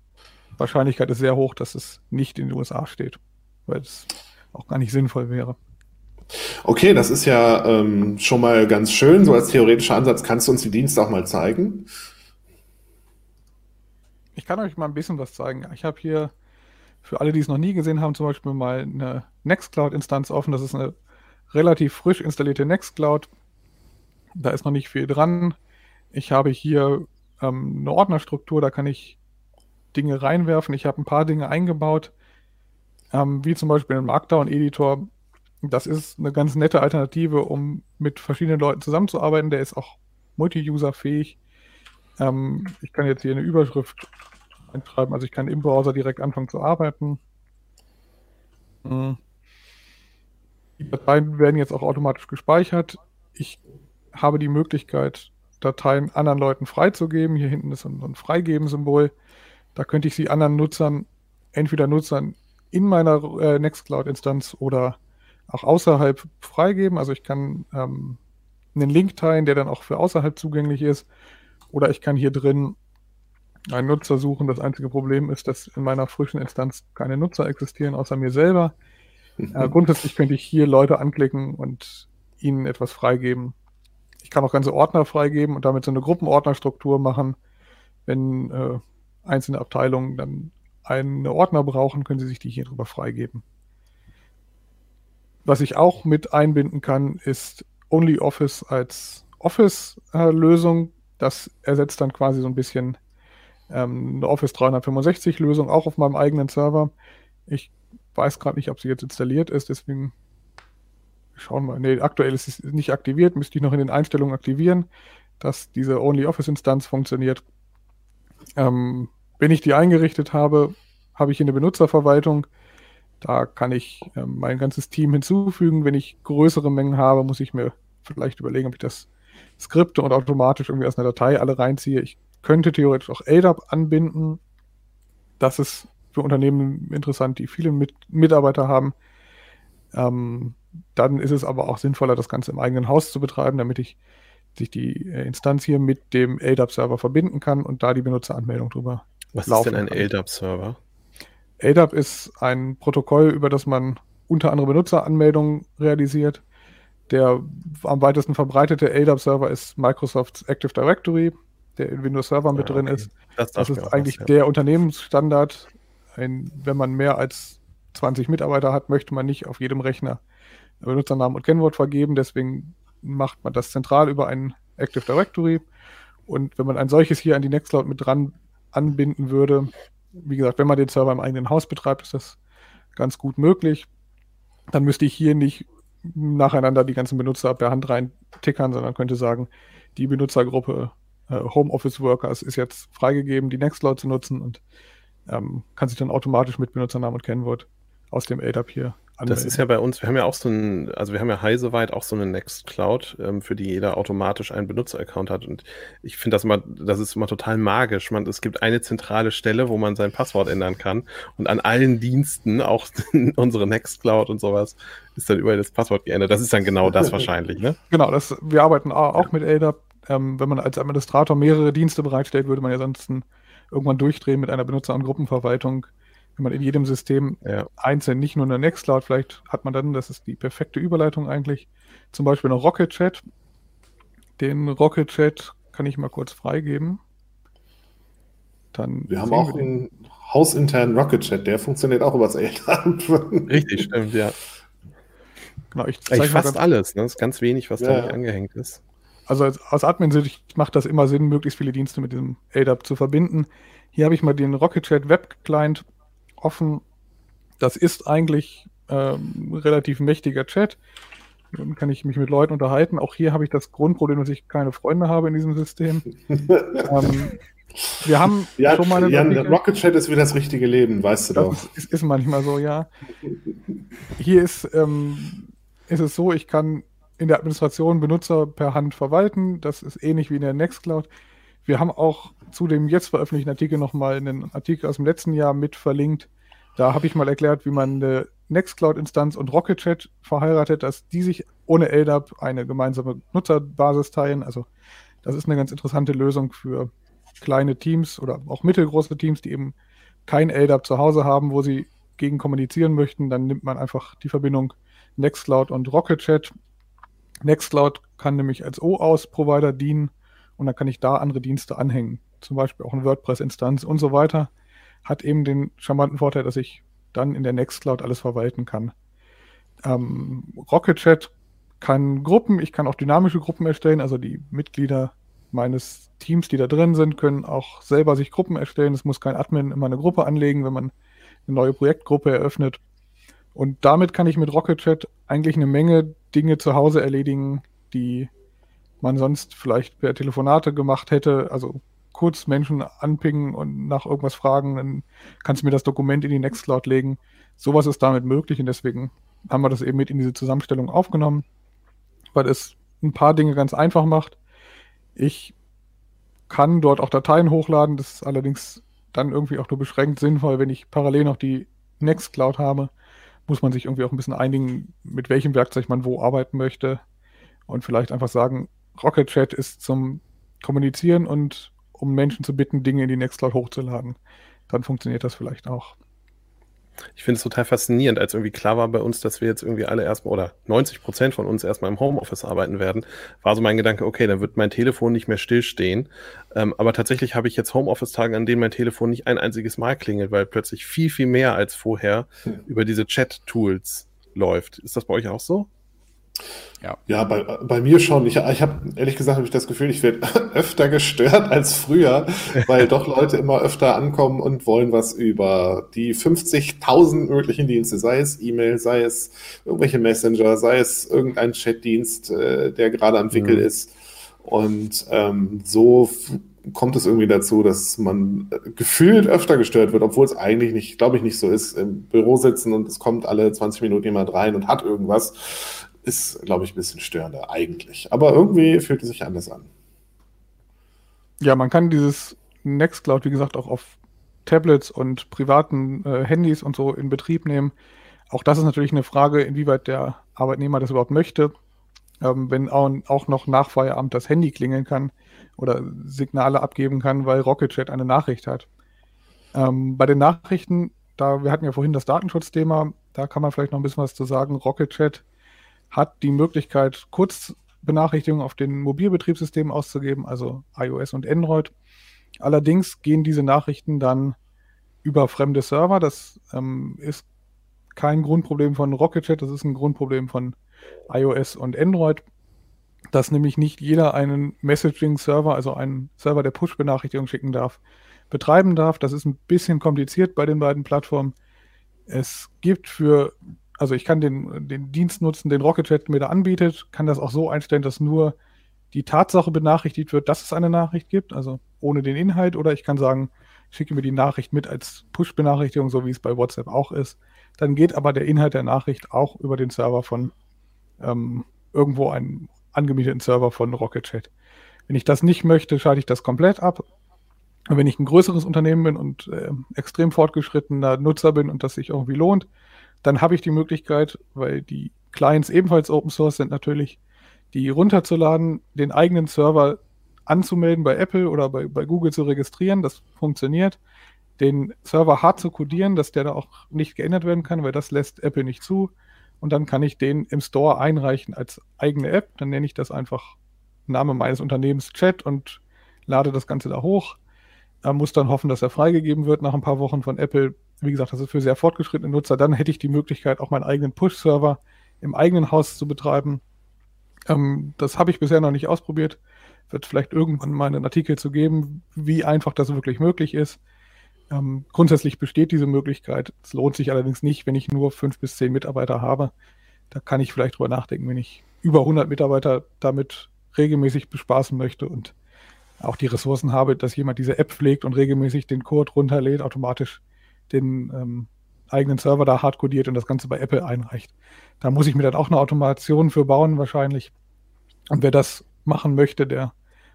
Wahrscheinlichkeit ist sehr hoch, dass es nicht in den USA steht, weil es auch gar nicht sinnvoll wäre. Okay, das ist ja ähm, schon mal ganz schön. So als theoretischer Ansatz kannst du uns die Dienste auch mal zeigen. Ich kann euch mal ein bisschen was zeigen. Ich habe hier für alle, die es noch nie gesehen haben, zum Beispiel mal eine Nextcloud-Instanz offen. Das ist eine relativ frisch installierte Nextcloud. Da ist noch nicht viel dran. Ich habe hier ähm, eine Ordnerstruktur, da kann ich Dinge reinwerfen. Ich habe ein paar Dinge eingebaut ähm, wie zum Beispiel ein Markdown-Editor. Das ist eine ganz nette Alternative, um mit verschiedenen Leuten zusammenzuarbeiten. Der ist auch multi-user-fähig. Ähm, ich kann jetzt hier eine Überschrift einschreiben, also ich kann im Browser direkt anfangen zu arbeiten. Hm. Die Dateien werden jetzt auch automatisch gespeichert. Ich habe die Möglichkeit, Dateien anderen Leuten freizugeben. Hier hinten ist ein Freigeben-Symbol. Da könnte ich sie anderen Nutzern, entweder Nutzern in meiner äh, Nextcloud-Instanz oder auch außerhalb freigeben. Also ich kann ähm, einen Link teilen, der dann auch für außerhalb zugänglich ist. Oder ich kann hier drin einen Nutzer suchen. Das einzige Problem ist, dass in meiner frischen Instanz keine Nutzer existieren, außer mir selber. Äh, grundsätzlich könnte ich hier Leute anklicken und ihnen etwas freigeben. Ich kann auch ganze Ordner freigeben und damit so eine Gruppenordnerstruktur machen. Wenn äh, einzelne Abteilungen dann einen Ordner brauchen, können Sie sich die hier drüber freigeben. Was ich auch mit einbinden kann, ist OnlyOffice als Office-Lösung. das ersetzt dann quasi so ein bisschen ähm, eine Office 365-Lösung, auch auf meinem eigenen Server. Ich weiß gerade nicht, ob sie jetzt installiert ist, deswegen schauen wir. Nee, aktuell ist es nicht aktiviert, müsste ich noch in den Einstellungen aktivieren, dass diese OnlyOffice-Instanz funktioniert. Ähm, wenn ich die eingerichtet habe, habe ich eine Benutzerverwaltung. Da kann ich äh, mein ganzes Team hinzufügen. Wenn ich größere Mengen habe, muss ich mir vielleicht überlegen, ob ich das Skripte und automatisch irgendwie aus einer Datei alle reinziehe. Ich könnte theoretisch auch LDAP anbinden. Das ist für Unternehmen interessant, die viele Mit Mitarbeiter haben. Ähm, dann ist es aber auch sinnvoller, das Ganze im eigenen Haus zu betreiben, damit ich sich die äh, Instanz hier mit dem LDAP-Server verbinden kann und da die Benutzeranmeldung drüber was ist denn ein LDAP-Server? LDAP ist ein Protokoll, über das man unter anderem Benutzeranmeldungen realisiert. Der am weitesten verbreitete LDAP-Server ist Microsofts Active Directory, der in Windows Server mit ah, drin ist. Das, das ist eigentlich was, ja. der Unternehmensstandard. Ein, wenn man mehr als 20 Mitarbeiter hat, möchte man nicht auf jedem Rechner Benutzernamen und Kennwort vergeben. Deswegen macht man das zentral über ein Active Directory Und wenn man ein solches hier an die Nextcloud mit dran anbinden würde, wie gesagt, wenn man den Server im eigenen Haus betreibt, ist das ganz gut möglich. Dann müsste ich hier nicht nacheinander die ganzen Benutzer per Hand rein tickern, sondern könnte sagen, die Benutzergruppe äh, Homeoffice Workers ist jetzt freigegeben, die Nextcloud zu nutzen und ähm, kann sich dann automatisch mit Benutzernamen und Kennwort aus dem LDAP hier. Das ist ja bei uns, wir haben ja auch so ein, also wir haben ja Heiseweit auch so eine Nextcloud, ähm, für die jeder automatisch einen Benutzeraccount hat. Und ich finde das immer, das ist immer total magisch. Man, es gibt eine zentrale Stelle, wo man sein Passwort ändern kann. Und an allen Diensten, auch unsere Nextcloud und sowas, ist dann überall das Passwort geändert. Das ist dann genau das wahrscheinlich, ne? Genau, das, wir arbeiten auch mit LDAP. Ähm, wenn man als Administrator mehrere Dienste bereitstellt, würde man ja sonst irgendwann durchdrehen mit einer Benutzer- und Gruppenverwaltung wenn man in jedem System ja. einzeln, nicht nur eine Nextcloud, vielleicht hat man dann, das ist die perfekte Überleitung eigentlich, zum Beispiel noch Rocket Chat. Den Rocket Chat kann ich mal kurz freigeben. Dann wir haben auch wir einen hausinternen Rocket Chat, der funktioniert auch über das LAN. Richtig, stimmt, ja. Genau, ich zeige fast alles, ne? Das ist ganz wenig, was ja. da nicht angehängt ist. Also als, aus Admin-Sicht macht das immer Sinn, möglichst viele Dienste mit dem LDAP zu verbinden. Hier habe ich mal den Rocket Chat Web Client offen. Das ist eigentlich ähm, relativ mächtiger Chat. Dann kann ich mich mit Leuten unterhalten. Auch hier habe ich das Grundproblem, dass ich keine Freunde habe in diesem System. ähm, wir haben ja, schon mal eine ja, Rocket Chat ist wie das richtige Leben, weißt du das doch. Ist, ist, manchmal so, ja. Hier ist, ähm, ist es so, ich kann in der Administration Benutzer per Hand verwalten. Das ist ähnlich wie in der Nextcloud. Wir haben auch zu dem jetzt veröffentlichten Artikel nochmal einen Artikel aus dem letzten Jahr mit verlinkt. Da habe ich mal erklärt, wie man eine Nextcloud-Instanz und Rocket verheiratet, dass die sich ohne LDAP eine gemeinsame Nutzerbasis teilen. Also das ist eine ganz interessante Lösung für kleine Teams oder auch mittelgroße Teams, die eben kein LDAP zu Hause haben, wo sie gegen kommunizieren möchten. Dann nimmt man einfach die Verbindung Nextcloud und Rocket Chat. Nextcloud kann nämlich als OAuth-Provider dienen und dann kann ich da andere Dienste anhängen. Zum Beispiel auch eine WordPress-Instanz und so weiter. Hat eben den charmanten Vorteil, dass ich dann in der Nextcloud alles verwalten kann. Ähm, Rocket Chat kann Gruppen, ich kann auch dynamische Gruppen erstellen, also die Mitglieder meines Teams, die da drin sind, können auch selber sich Gruppen erstellen. Es muss kein Admin immer eine Gruppe anlegen, wenn man eine neue Projektgruppe eröffnet. Und damit kann ich mit Rocket Chat eigentlich eine Menge Dinge zu Hause erledigen, die man sonst vielleicht per Telefonate gemacht hätte. Also kurz Menschen anpingen und nach irgendwas fragen, dann kannst du mir das Dokument in die Nextcloud legen. Sowas ist damit möglich und deswegen haben wir das eben mit in diese Zusammenstellung aufgenommen, weil es ein paar Dinge ganz einfach macht. Ich kann dort auch Dateien hochladen, das ist allerdings dann irgendwie auch nur beschränkt sinnvoll, wenn ich parallel noch die Nextcloud habe, muss man sich irgendwie auch ein bisschen einigen, mit welchem Werkzeug man wo arbeiten möchte und vielleicht einfach sagen, Rocket Chat ist zum Kommunizieren und um Menschen zu bitten, Dinge in die Nextcloud hochzuladen. Dann funktioniert das vielleicht auch. Ich finde es total faszinierend, als irgendwie klar war bei uns, dass wir jetzt irgendwie alle erstmal oder 90 Prozent von uns erstmal im Homeoffice arbeiten werden, war so mein Gedanke, okay, dann wird mein Telefon nicht mehr stillstehen. Ähm, aber tatsächlich habe ich jetzt Homeoffice-Tage, an denen mein Telefon nicht ein einziges Mal klingelt, weil plötzlich viel, viel mehr als vorher hm. über diese Chat-Tools läuft. Ist das bei euch auch so? Ja, ja bei, bei mir schon. Ich, ich habe ehrlich gesagt habe ich das Gefühl, ich werde öfter gestört als früher, weil doch Leute immer öfter ankommen und wollen was über die 50.000 möglichen Dienste, sei es E-Mail, sei es irgendwelche Messenger, sei es irgendein Chatdienst, äh, der gerade entwickelt mhm. ist. Und ähm, so kommt es irgendwie dazu, dass man gefühlt öfter gestört wird, obwohl es eigentlich nicht, glaube ich, nicht so ist. Im Büro sitzen und es kommt alle 20 Minuten jemand rein und hat irgendwas ist, glaube ich, ein bisschen störender eigentlich. Aber irgendwie fühlt es sich anders an. Ja, man kann dieses Nextcloud, wie gesagt, auch auf Tablets und privaten äh, Handys und so in Betrieb nehmen. Auch das ist natürlich eine Frage, inwieweit der Arbeitnehmer das überhaupt möchte. Ähm, wenn auch, noch nach Feierabend das Handy klingeln kann oder Signale abgeben kann, weil Rocket eine Nachricht hat. Ähm, bei den Nachrichten, da wir hatten ja vorhin das Datenschutzthema, da kann man vielleicht noch ein bisschen was zu sagen. Rocket hat die Möglichkeit, Kurzbenachrichtigungen auf den Mobilbetriebssystemen auszugeben, also iOS und Android. Allerdings gehen diese Nachrichten dann über fremde Server. Das ähm, ist kein Grundproblem von Rocket das ist ein Grundproblem von iOS und Android. dass nämlich nicht jeder einen Messaging-Server, also einen Server, der Push-Benachrichtigungen schicken darf, betreiben darf. Das ist ein bisschen kompliziert bei den beiden Plattformen. Es gibt für, also ich kann den, den Dienst nutzen, den Rocket mir da anbietet, kann das auch so einstellen, dass nur die Tatsache benachrichtigt wird, dass es eine Nachricht gibt, also ohne den Inhalt, oder ich kann sagen, schicke mir die Nachricht mit als Push-Benachrichtigung, so wie es bei WhatsApp auch ist. Dann geht aber der Inhalt der Nachricht auch über den Server von ähm, irgendwo einen angemieteten Server von Rocket Chat. Wenn ich das nicht möchte, schalte ich das komplett ab. Und wenn ich ein größeres Unternehmen bin und äh, extrem fortgeschrittener Nutzer bin und das sich irgendwie lohnt, dann habe ich die Möglichkeit, weil die Clients ebenfalls Open Source sind natürlich, die runterzuladen, den eigenen Server anzumelden bei Apple oder bei, bei Google zu registrieren. Das funktioniert. Den Server hart zu codieren, dass der da auch nicht geändert werden kann, weil das lässt Apple nicht zu. Und dann kann ich den im Store einreichen als eigene App. Dann nenne ich das einfach Name meines Unternehmens Chat und lade das Ganze da hoch. Er muss dann hoffen, dass er freigegeben wird nach ein paar Wochen von Apple. Wie gesagt, das ist für sehr fortgeschrittene Nutzer. Dann hätte ich die Möglichkeit, auch meinen eigenen Push-Server im eigenen Haus zu betreiben. Ähm, das habe ich bisher noch nicht ausprobiert. Wird vielleicht irgendwann mal einen Artikel zu geben, wie einfach das wirklich möglich ist. Ähm, grundsätzlich besteht diese Möglichkeit. Es lohnt sich allerdings nicht, wenn ich nur fünf bis zehn Mitarbeiter habe. Da kann ich vielleicht drüber nachdenken, wenn ich über 100 Mitarbeiter damit regelmäßig bespaßen möchte und auch die Ressourcen habe, dass jemand diese App pflegt und regelmäßig den Code runterlädt, automatisch den ähm, eigenen Server da hardcodiert und das Ganze bei Apple einreicht. Da muss ich mir dann auch eine Automation für bauen wahrscheinlich. Und wer das machen möchte, der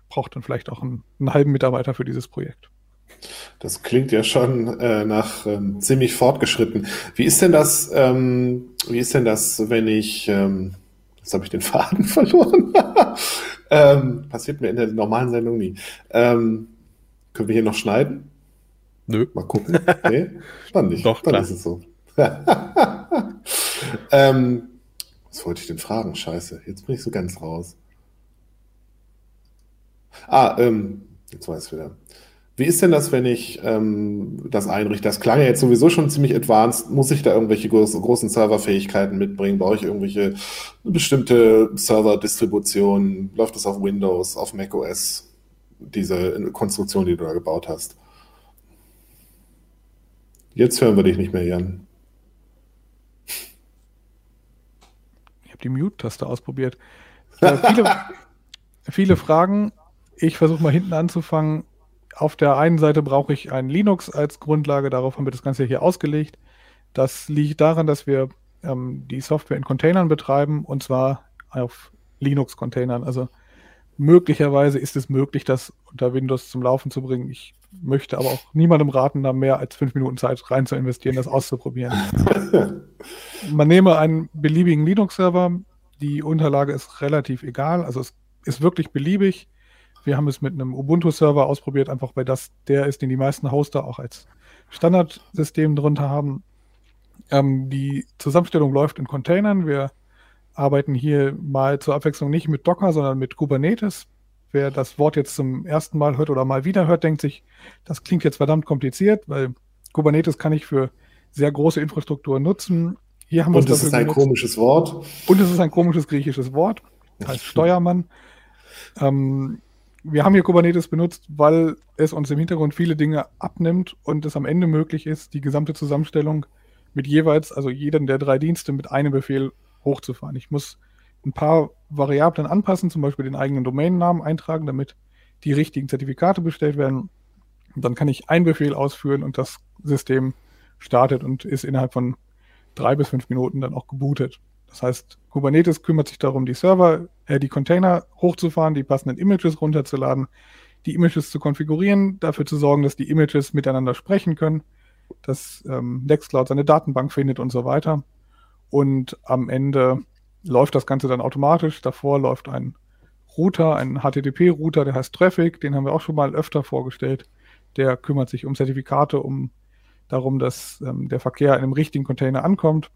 braucht dann vielleicht auch einen, einen halben Mitarbeiter für dieses Projekt. Das klingt ja schon äh, nach ähm, ziemlich fortgeschritten. Wie ist denn das, ähm, wie ist denn das, wenn ich, ähm, jetzt habe ich den Faden verloren. ähm, passiert mir in der normalen Sendung nie. Ähm, können wir hier noch schneiden? Nö. Mal gucken. Nee, dann nicht. Doch, dann klar. ist es so. ähm, was wollte ich denn fragen? Scheiße, jetzt bin ich so ganz raus. Ah, ähm, jetzt weiß ich wieder. Wie ist denn das, wenn ich ähm, das einrichte? Das klang ja jetzt sowieso schon ziemlich advanced. Muss ich da irgendwelche groß, großen Serverfähigkeiten mitbringen? Brauche ich irgendwelche bestimmte Server-Distributionen? Läuft das auf Windows, auf macOS? Diese Konstruktion, die du da gebaut hast. Jetzt hören wir dich nicht mehr, Jan. Ich habe die Mute-Taste ausprobiert. Äh, viele, viele Fragen. Ich versuche mal hinten anzufangen. Auf der einen Seite brauche ich ein Linux als Grundlage. Darauf haben wir das Ganze hier ausgelegt. Das liegt daran, dass wir ähm, die Software in Containern betreiben und zwar auf Linux-Containern. Also möglicherweise ist es möglich, das unter Windows zum Laufen zu bringen. Ich möchte aber auch niemandem raten, da mehr als fünf Minuten Zeit rein zu investieren, das auszuprobieren. Man nehme einen beliebigen Linux-Server. Die Unterlage ist relativ egal. Also es ist wirklich beliebig. Wir haben es mit einem Ubuntu-Server ausprobiert, einfach weil das der ist, den die meisten Hoster auch als Standardsystem drunter haben. Ähm, die Zusammenstellung läuft in Containern. Wir arbeiten hier mal zur Abwechslung nicht mit Docker, sondern mit Kubernetes. Wer das Wort jetzt zum ersten Mal hört oder mal wieder hört, denkt sich, das klingt jetzt verdammt kompliziert, weil Kubernetes kann ich für sehr große Infrastrukturen nutzen. Hier haben wir Und es ist ein genutzt. komisches Wort. Und es ist ein komisches griechisches Wort, heißt Steuermann. Ähm, wir haben hier Kubernetes benutzt, weil es uns im Hintergrund viele Dinge abnimmt und es am Ende möglich ist, die gesamte Zusammenstellung mit jeweils, also jeden der drei Dienste mit einem Befehl hochzufahren. Ich muss ein paar Variablen anpassen, zum Beispiel den eigenen Domainnamen eintragen, damit die richtigen Zertifikate bestellt werden. Dann kann ich einen Befehl ausführen und das System startet und ist innerhalb von drei bis fünf Minuten dann auch gebootet. Das heißt, Kubernetes kümmert sich darum, die Server, äh, die Container hochzufahren, die passenden Images runterzuladen, die Images zu konfigurieren, dafür zu sorgen, dass die Images miteinander sprechen können, dass ähm, Nextcloud seine Datenbank findet und so weiter. Und am Ende läuft das Ganze dann automatisch. Davor läuft ein Router, ein HTTP-Router, der heißt Traffic, den haben wir auch schon mal öfter vorgestellt. Der kümmert sich um Zertifikate, um darum, dass ähm, der Verkehr in einem richtigen Container ankommt.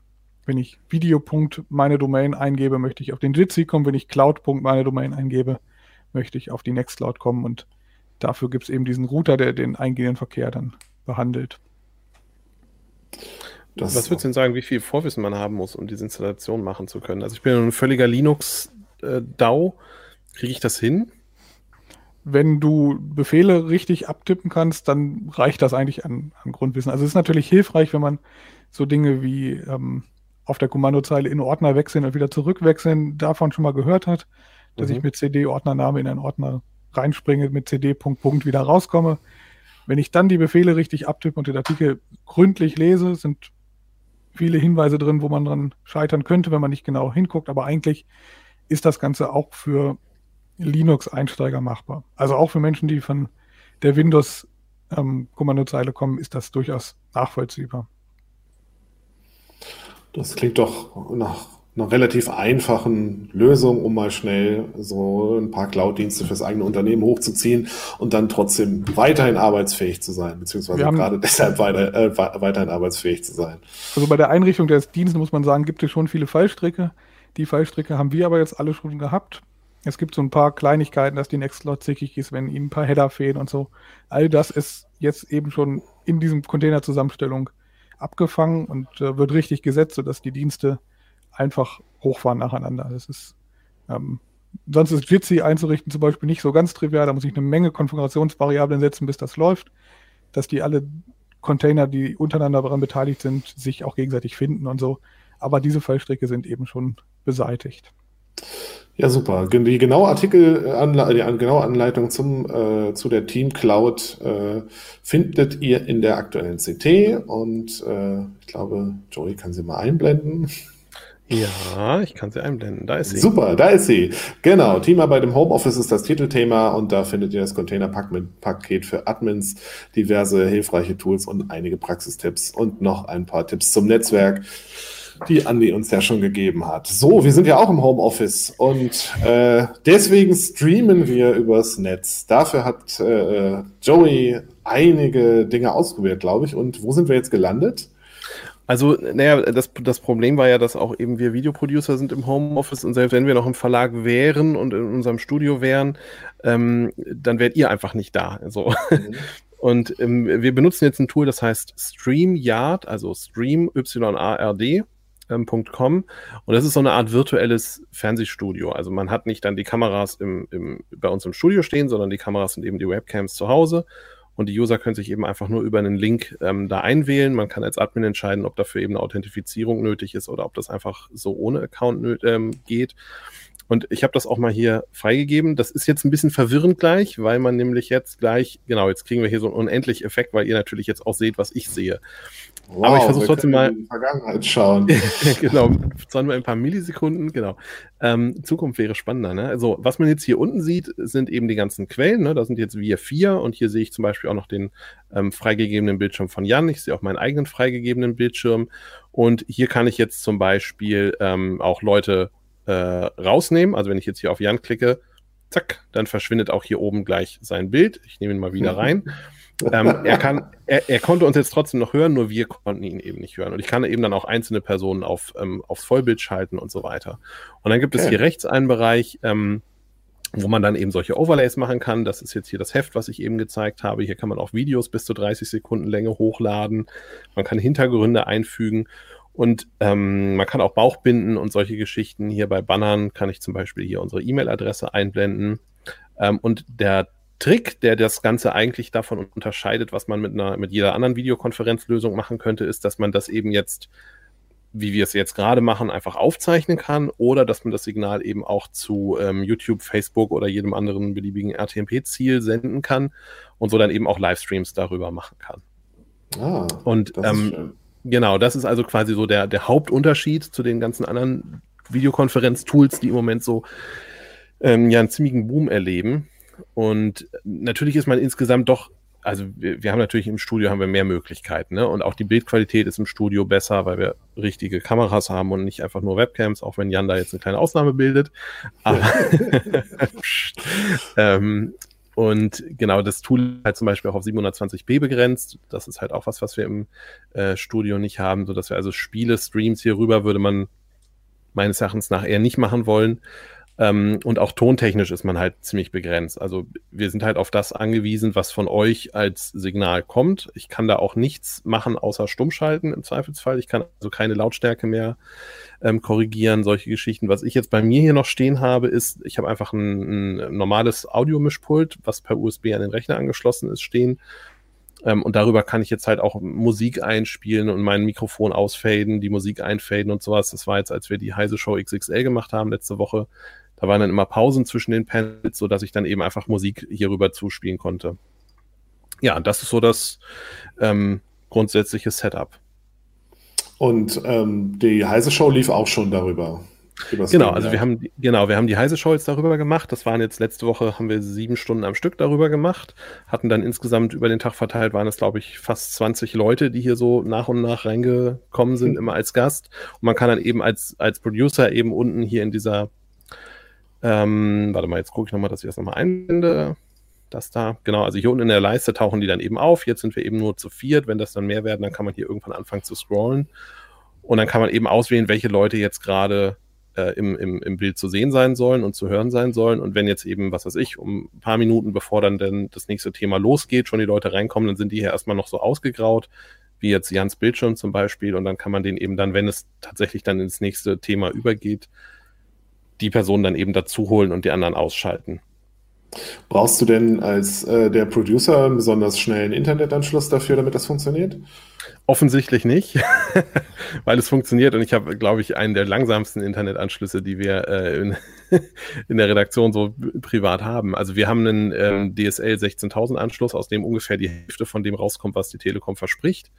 Wenn ich Video.meine meine Domain eingebe, möchte ich auf den Jitsi kommen. Wenn ich Cloud.meine meine Domain eingebe, möchte ich auf die Nextcloud kommen. Und dafür gibt es eben diesen Router, der den eingehenden Verkehr dann behandelt. Das Was würdest du denn sagen, wie viel Vorwissen man haben muss, um diese Installation machen zu können? Also ich bin ein völliger Linux-DAO. Kriege ich das hin? Wenn du Befehle richtig abtippen kannst, dann reicht das eigentlich an, an Grundwissen. Also es ist natürlich hilfreich, wenn man so Dinge wie ähm, auf der Kommandozeile in Ordner wechseln und wieder zurückwechseln davon schon mal gehört hat, dass mhm. ich mit CD-Ordnername in einen Ordner reinspringe, mit CD Punkt Punkt wieder rauskomme. Wenn ich dann die Befehle richtig abtippe und den Artikel gründlich lese, sind viele Hinweise drin, wo man dran scheitern könnte, wenn man nicht genau hinguckt. Aber eigentlich ist das Ganze auch für Linux-Einsteiger machbar. Also auch für Menschen, die von der Windows-Kommandozeile ähm, kommen, ist das durchaus nachvollziehbar. Das klingt doch nach einer relativ einfachen Lösung, um mal schnell so ein paar Cloud-Dienste fürs eigene Unternehmen hochzuziehen und dann trotzdem weiterhin arbeitsfähig zu sein, beziehungsweise haben, gerade deshalb weiter, äh, weiterhin arbeitsfähig zu sein. Also bei der Einrichtung des Dienstes muss man sagen, gibt es schon viele Fallstricke. Die Fallstricke haben wir aber jetzt alle schon gehabt. Es gibt so ein paar Kleinigkeiten, dass die Nextcloud zickig ist, wenn ihnen ein paar Header fehlen und so. All das ist jetzt eben schon in diesem Container-Zusammenstellung abgefangen und äh, wird richtig gesetzt, sodass die Dienste einfach hochfahren nacheinander. Das ist, ähm, sonst ist Jitsi einzurichten zum Beispiel nicht so ganz trivial. Da muss ich eine Menge Konfigurationsvariablen setzen, bis das läuft, dass die alle Container, die untereinander daran beteiligt sind, sich auch gegenseitig finden und so. Aber diese Fallstricke sind eben schon beseitigt. Ja, super. Die genaue Artikel, die genaue Anleitung zum, äh, zu der Team Cloud äh, findet ihr in der aktuellen CT und äh, ich glaube, Joey kann sie mal einblenden. Ja, ich kann sie einblenden. Da ist sie. Super, da ist sie. Genau. Teamarbeit im Homeoffice ist das Titelthema und da findet ihr das Container-Paket für Admins, diverse hilfreiche Tools und einige Praxistipps und noch ein paar Tipps zum Netzwerk die Andi uns ja schon gegeben hat. So, wir sind ja auch im Homeoffice und äh, deswegen streamen wir übers Netz. Dafür hat äh, Joey einige Dinge ausprobiert, glaube ich. Und wo sind wir jetzt gelandet? Also, naja, das, das Problem war ja, dass auch eben wir Videoproducer sind im Homeoffice und selbst wenn wir noch im Verlag wären und in unserem Studio wären, ähm, dann wärt ihr einfach nicht da. So. Mhm. Und ähm, wir benutzen jetzt ein Tool, das heißt StreamYard, also Stream Y-A-R-D ähm, und das ist so eine Art virtuelles Fernsehstudio. Also man hat nicht dann die Kameras im, im, bei uns im Studio stehen, sondern die Kameras sind eben die Webcams zu Hause und die User können sich eben einfach nur über einen Link ähm, da einwählen. Man kann als Admin entscheiden, ob dafür eben eine Authentifizierung nötig ist oder ob das einfach so ohne Account ähm, geht. Und ich habe das auch mal hier freigegeben. Das ist jetzt ein bisschen verwirrend gleich, weil man nämlich jetzt gleich, genau, jetzt kriegen wir hier so einen unendlichen Effekt, weil ihr natürlich jetzt auch seht, was ich sehe. Wow, Aber ich versuche trotzdem mal. In die Vergangenheit schauen. genau, zwar nur ein paar Millisekunden, genau. Ähm, Zukunft wäre spannender. Ne? Also, was man jetzt hier unten sieht, sind eben die ganzen Quellen. Ne? Da sind jetzt wir vier und hier sehe ich zum Beispiel auch noch den ähm, freigegebenen Bildschirm von Jan. Ich sehe auch meinen eigenen freigegebenen Bildschirm. Und hier kann ich jetzt zum Beispiel ähm, auch Leute äh, rausnehmen. Also wenn ich jetzt hier auf Jan klicke, zack, dann verschwindet auch hier oben gleich sein Bild. Ich nehme ihn mal wieder rein. Ähm, er, kann, er, er, konnte uns jetzt trotzdem noch hören, nur wir konnten ihn eben nicht hören. Und ich kann eben dann auch einzelne Personen auf, ähm, aufs Vollbild schalten und so weiter. Und dann gibt okay. es hier rechts einen Bereich, ähm, wo man dann eben solche Overlays machen kann. Das ist jetzt hier das Heft, was ich eben gezeigt habe. Hier kann man auch Videos bis zu 30 Sekunden Länge hochladen. Man kann Hintergründe einfügen. Und ähm, man kann auch Bauch binden und solche Geschichten. Hier bei Bannern kann ich zum Beispiel hier unsere E-Mail-Adresse einblenden. Ähm, und der Trick, der das Ganze eigentlich davon unterscheidet, was man mit einer, mit jeder anderen Videokonferenzlösung machen könnte, ist, dass man das eben jetzt, wie wir es jetzt gerade machen, einfach aufzeichnen kann oder dass man das Signal eben auch zu ähm, YouTube, Facebook oder jedem anderen beliebigen RTMP-Ziel senden kann und so dann eben auch Livestreams darüber machen kann. Ah, und ähm, Genau, das ist also quasi so der, der Hauptunterschied zu den ganzen anderen Videokonferenz-Tools, die im Moment so ähm, ja einen ziemlichen Boom erleben. Und natürlich ist man insgesamt doch, also wir, wir haben natürlich im Studio haben wir mehr Möglichkeiten, ne? Und auch die Bildqualität ist im Studio besser, weil wir richtige Kameras haben und nicht einfach nur Webcams, auch wenn Jan da jetzt eine kleine Ausnahme bildet. Aber ähm, und genau, das Tool halt zum Beispiel auch auf 720p begrenzt. Das ist halt auch was, was wir im äh, Studio nicht haben, so dass wir also Spiele, Streams hier rüber würde man meines Erachtens nach eher nicht machen wollen. Ähm, und auch tontechnisch ist man halt ziemlich begrenzt. Also wir sind halt auf das angewiesen, was von euch als Signal kommt. Ich kann da auch nichts machen, außer stummschalten im Zweifelsfall. Ich kann also keine Lautstärke mehr ähm, korrigieren, solche Geschichten. Was ich jetzt bei mir hier noch stehen habe, ist, ich habe einfach ein, ein normales Audiomischpult, was per USB an den Rechner angeschlossen ist, stehen. Ähm, und darüber kann ich jetzt halt auch Musik einspielen und mein Mikrofon ausfaden, die Musik einfaden und sowas. Das war jetzt, als wir die Heise Show XXL gemacht haben letzte Woche. Da waren dann immer Pausen zwischen den Panels, so dass ich dann eben einfach Musik hierüber zuspielen konnte. Ja, das ist so das ähm, grundsätzliche Setup. Und ähm, die Heise Show lief auch schon darüber. Genau, also wir haben genau, wir haben die Heise Show jetzt darüber gemacht. Das waren jetzt letzte Woche haben wir sieben Stunden am Stück darüber gemacht. Hatten dann insgesamt über den Tag verteilt waren es glaube ich fast 20 Leute, die hier so nach und nach reingekommen sind, mhm. immer als Gast. Und man kann dann eben als als Producer eben unten hier in dieser ähm, warte mal, jetzt gucke ich nochmal, dass ich das nochmal einblende. Das da, genau, also hier unten in der Leiste tauchen die dann eben auf. Jetzt sind wir eben nur zu viert. Wenn das dann mehr werden, dann kann man hier irgendwann anfangen zu scrollen. Und dann kann man eben auswählen, welche Leute jetzt gerade äh, im, im, im Bild zu sehen sein sollen und zu hören sein sollen. Und wenn jetzt eben, was weiß ich, um ein paar Minuten bevor dann denn das nächste Thema losgeht, schon die Leute reinkommen, dann sind die hier erstmal noch so ausgegraut, wie jetzt Jans Bildschirm zum Beispiel. Und dann kann man den eben dann, wenn es tatsächlich dann ins nächste Thema übergeht, die Person dann eben dazu holen und die anderen ausschalten. Brauchst du denn als äh, der Producer einen besonders schnellen Internetanschluss dafür, damit das funktioniert? Offensichtlich nicht, weil es funktioniert und ich habe, glaube ich, einen der langsamsten Internetanschlüsse, die wir äh, in, in, der Redaktion so privat haben. Also wir haben einen ähm, DSL 16000 Anschluss, aus dem ungefähr die Hälfte von dem rauskommt, was die Telekom verspricht.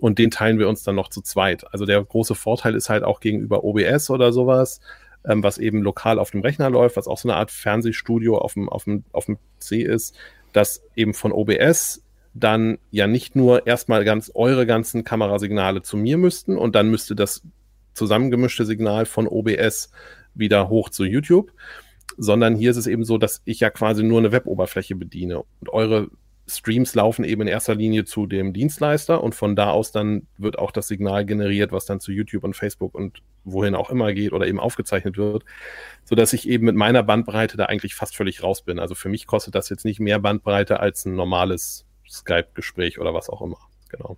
Und den teilen wir uns dann noch zu zweit. Also der große Vorteil ist halt auch gegenüber OBS oder sowas, ähm, was eben lokal auf dem Rechner läuft, was auch so eine Art Fernsehstudio auf dem, auf dem, auf dem PC ist, dass eben von OBS dann ja nicht nur erstmal ganz eure ganzen Kamerasignale zu mir müssten und dann müsste das zusammengemischte Signal von OBS wieder hoch zu YouTube, sondern hier ist es eben so, dass ich ja quasi nur eine Weboberfläche bediene und eure Streams laufen eben in erster Linie zu dem Dienstleister und von da aus dann wird auch das Signal generiert, was dann zu YouTube und Facebook und wohin auch immer geht oder eben aufgezeichnet wird, so dass ich eben mit meiner Bandbreite da eigentlich fast völlig raus bin. Also für mich kostet das jetzt nicht mehr Bandbreite als ein normales Skype-Gespräch oder was auch immer. Genau.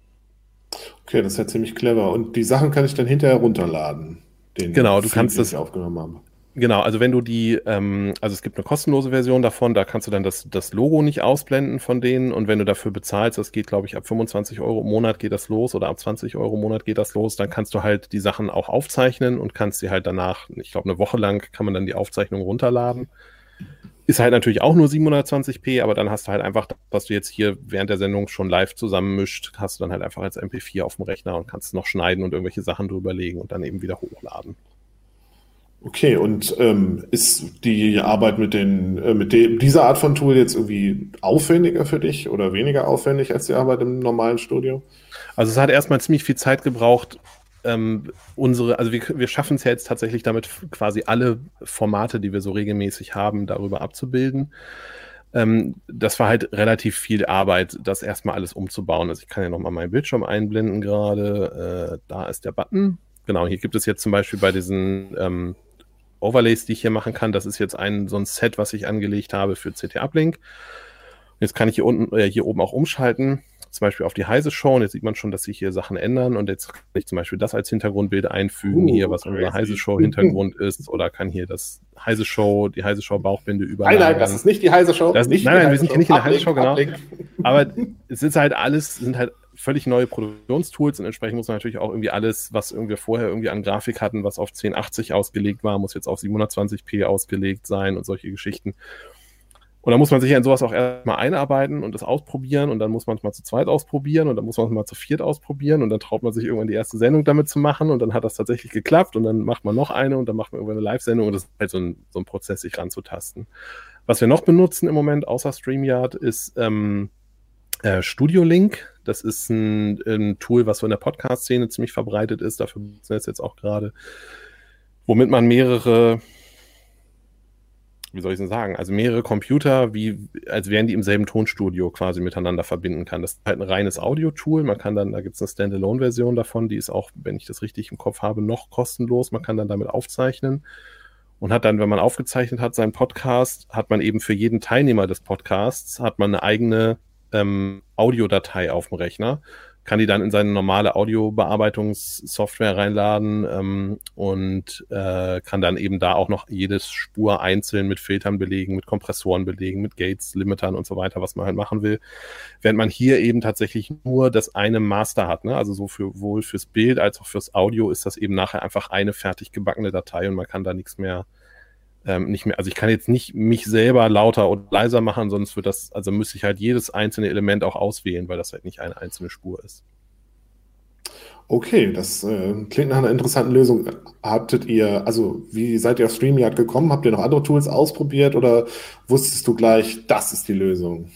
Okay, das ist ja ziemlich clever. Und die Sachen kann ich dann hinterher runterladen. genau, du kannst das aufgenommen haben. Genau, also wenn du die, ähm, also es gibt eine kostenlose Version davon, da kannst du dann das, das Logo nicht ausblenden von denen und wenn du dafür bezahlst, das geht glaube ich ab 25 Euro im Monat geht das los oder ab 20 Euro im Monat geht das los, dann kannst du halt die Sachen auch aufzeichnen und kannst sie halt danach, ich glaube eine Woche lang kann man dann die Aufzeichnung runterladen. Ist halt natürlich auch nur 720p, aber dann hast du halt einfach, was du jetzt hier während der Sendung schon live zusammenmischt, hast du dann halt einfach als MP4 auf dem Rechner und kannst noch schneiden und irgendwelche Sachen drüberlegen und dann eben wieder hochladen. Okay, und ähm, ist die Arbeit mit den äh, mit dem, dieser Art von Tool jetzt irgendwie aufwendiger für dich oder weniger aufwendig als die Arbeit im normalen Studio? Also es hat erstmal ziemlich viel Zeit gebraucht, ähm, unsere, also wir, wir schaffen es ja jetzt tatsächlich damit quasi alle Formate, die wir so regelmäßig haben, darüber abzubilden. Ähm, das war halt relativ viel Arbeit, das erstmal alles umzubauen. Also ich kann ja nochmal meinen Bildschirm einblenden gerade. Äh, da ist der Button. Genau, hier gibt es jetzt zum Beispiel bei diesen ähm, Overlays, die ich hier machen kann. Das ist jetzt ein so ein Set, was ich angelegt habe für CT Uplink. Jetzt kann ich hier unten, äh, hier oben auch umschalten, zum Beispiel auf die Heise Show. Und jetzt sieht man schon, dass sich hier Sachen ändern. Und jetzt kann ich zum Beispiel das als Hintergrundbild einfügen, uh, hier, was unser Heise Show Hintergrund ist. Oder kann hier das Heise Show, die Heise Show Bauchbinde überlagern. Nein, nein, das ist nicht die Heise Show. Das, nicht nein, nein, wir sind hier nicht in der Heise Show, genau. Aber es ist halt alles, sind halt völlig neue Produktionstools und entsprechend muss man natürlich auch irgendwie alles, was irgendwie vorher irgendwie an Grafik hatten, was auf 1080 ausgelegt war, muss jetzt auf 720p ausgelegt sein und solche Geschichten. Und dann muss man sich ja in sowas auch erstmal einarbeiten und das ausprobieren und dann muss man es mal zu zweit ausprobieren und dann muss man es mal zu viert ausprobieren und dann traut man sich irgendwann die erste Sendung damit zu machen und dann hat das tatsächlich geklappt und dann macht man noch eine und dann macht man irgendwann eine Live-Sendung und das ist halt so ein, so ein Prozess, sich ranzutasten. Was wir noch benutzen im Moment außer StreamYard ist ähm, äh, Studio Link. Das ist ein, ein Tool, was so in der Podcast-Szene ziemlich verbreitet ist. Dafür benutzen wir es jetzt auch gerade. Womit man mehrere, wie soll ich denn sagen, also mehrere Computer, wie, als wären die im selben Tonstudio quasi miteinander verbinden kann. Das ist halt ein reines Audio-Tool. Man kann dann, da gibt es eine Standalone-Version davon, die ist auch, wenn ich das richtig im Kopf habe, noch kostenlos. Man kann dann damit aufzeichnen. und hat dann, wenn man aufgezeichnet hat, seinen Podcast, hat man eben für jeden Teilnehmer des Podcasts, hat man eine eigene ähm, Audiodatei auf dem Rechner kann die dann in seine normale Audiobearbeitungssoftware reinladen ähm, und äh, kann dann eben da auch noch jedes Spur einzeln mit Filtern belegen, mit Kompressoren belegen, mit Gates, Limitern und so weiter, was man halt machen will. Während man hier eben tatsächlich nur das eine Master hat. Ne? Also so für fürs Bild als auch fürs Audio ist das eben nachher einfach eine fertig gebackene Datei und man kann da nichts mehr ähm, nicht mehr, also ich kann jetzt nicht mich selber lauter und leiser machen, sonst wird das, also müsste ich halt jedes einzelne Element auch auswählen, weil das halt nicht eine einzelne Spur ist. Okay, das äh, klingt nach einer interessanten Lösung. Habtet ihr, also wie seid ihr auf StreamYard gekommen? Habt ihr noch andere Tools ausprobiert oder wusstest du gleich, das ist die Lösung?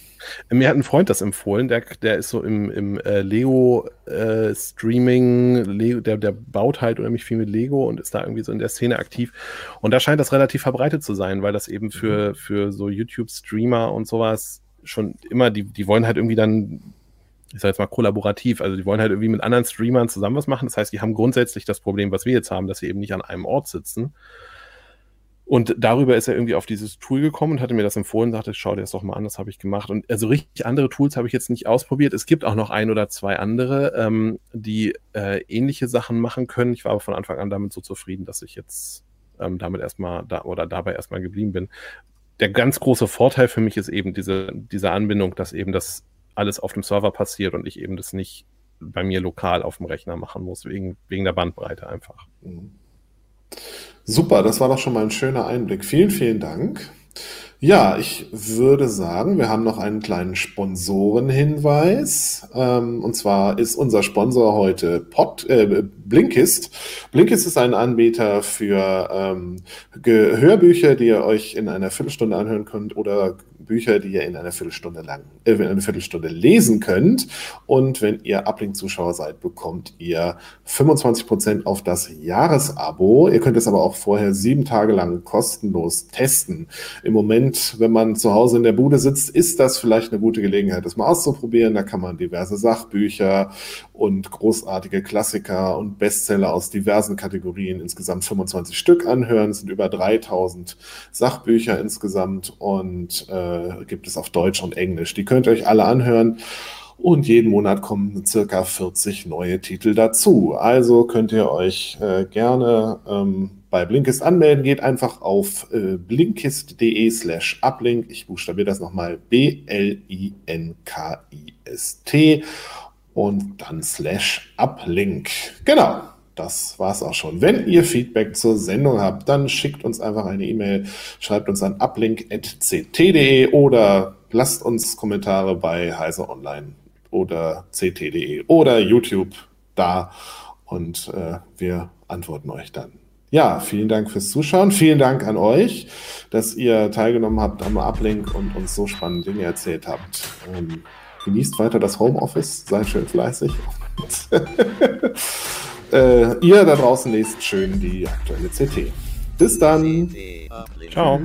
Mir hat ein Freund das empfohlen, der, der ist so im, im äh, Lego-Streaming, äh, Lego, der, der baut halt unheimlich viel mit Lego und ist da irgendwie so in der Szene aktiv. Und da scheint das relativ verbreitet zu sein, weil das eben für, mhm. für so YouTube-Streamer und sowas schon immer, die, die wollen halt irgendwie dann ich sage jetzt mal kollaborativ, also die wollen halt irgendwie mit anderen Streamern zusammen was machen. Das heißt, die haben grundsätzlich das Problem, was wir jetzt haben, dass sie eben nicht an einem Ort sitzen, und darüber ist er irgendwie auf dieses Tool gekommen und hatte mir das empfohlen, sagte, schau dir das doch mal an, das habe ich gemacht. Und also richtig andere Tools habe ich jetzt nicht ausprobiert. Es gibt auch noch ein oder zwei andere, ähm, die äh, ähnliche Sachen machen können. Ich war aber von Anfang an damit so zufrieden, dass ich jetzt ähm, damit erstmal da oder dabei erstmal geblieben bin. Der ganz große Vorteil für mich ist eben diese, diese Anbindung, dass eben das alles auf dem Server passiert und ich eben das nicht bei mir lokal auf dem Rechner machen muss, wegen, wegen der Bandbreite einfach. Mhm. Super, das war doch schon mal ein schöner Einblick. Vielen, vielen Dank. Ja, ich würde sagen, wir haben noch einen kleinen Sponsorenhinweis. Ähm, und zwar ist unser Sponsor heute Pod, äh, Blinkist. Blinkist ist ein Anbieter für ähm, Hörbücher, die ihr euch in einer Viertelstunde anhören könnt oder Bücher, die ihr in einer Viertelstunde lang, äh, in einer Viertelstunde lesen könnt. Und wenn ihr Uplink-Zuschauer seid, bekommt ihr 25% auf das Jahresabo. Ihr könnt es aber auch vorher sieben Tage lang kostenlos testen. Im Moment, wenn man zu Hause in der Bude sitzt, ist das vielleicht eine gute Gelegenheit, das mal auszuprobieren. Da kann man diverse Sachbücher und großartige Klassiker und Bestseller aus diversen Kategorien, insgesamt 25 Stück anhören. Es sind über 3000 Sachbücher insgesamt und äh, gibt es auf Deutsch und Englisch. Die könnt ihr euch alle anhören. Und jeden Monat kommen circa 40 neue Titel dazu. Also könnt ihr euch äh, gerne ähm, bei Blinkist anmelden. Geht einfach auf äh, blinkist.de slash uplink. Ich buchstabiere das nochmal B-L-I-N-K-I-S-T und dann slash uplink. Genau. Das war's auch schon. Wenn ihr Feedback zur Sendung habt, dann schickt uns einfach eine E-Mail, schreibt uns an uplink.ct.de oder lasst uns Kommentare bei Heise Online oder ct.de oder YouTube da und äh, wir antworten euch dann. Ja, vielen Dank fürs Zuschauen. Vielen Dank an euch, dass ihr teilgenommen habt am Uplink und uns so spannende Dinge erzählt habt. Ähm, genießt weiter das Homeoffice, seid schön fleißig. äh, ihr da draußen lest schön die aktuelle CT. Bis dann. Ciao.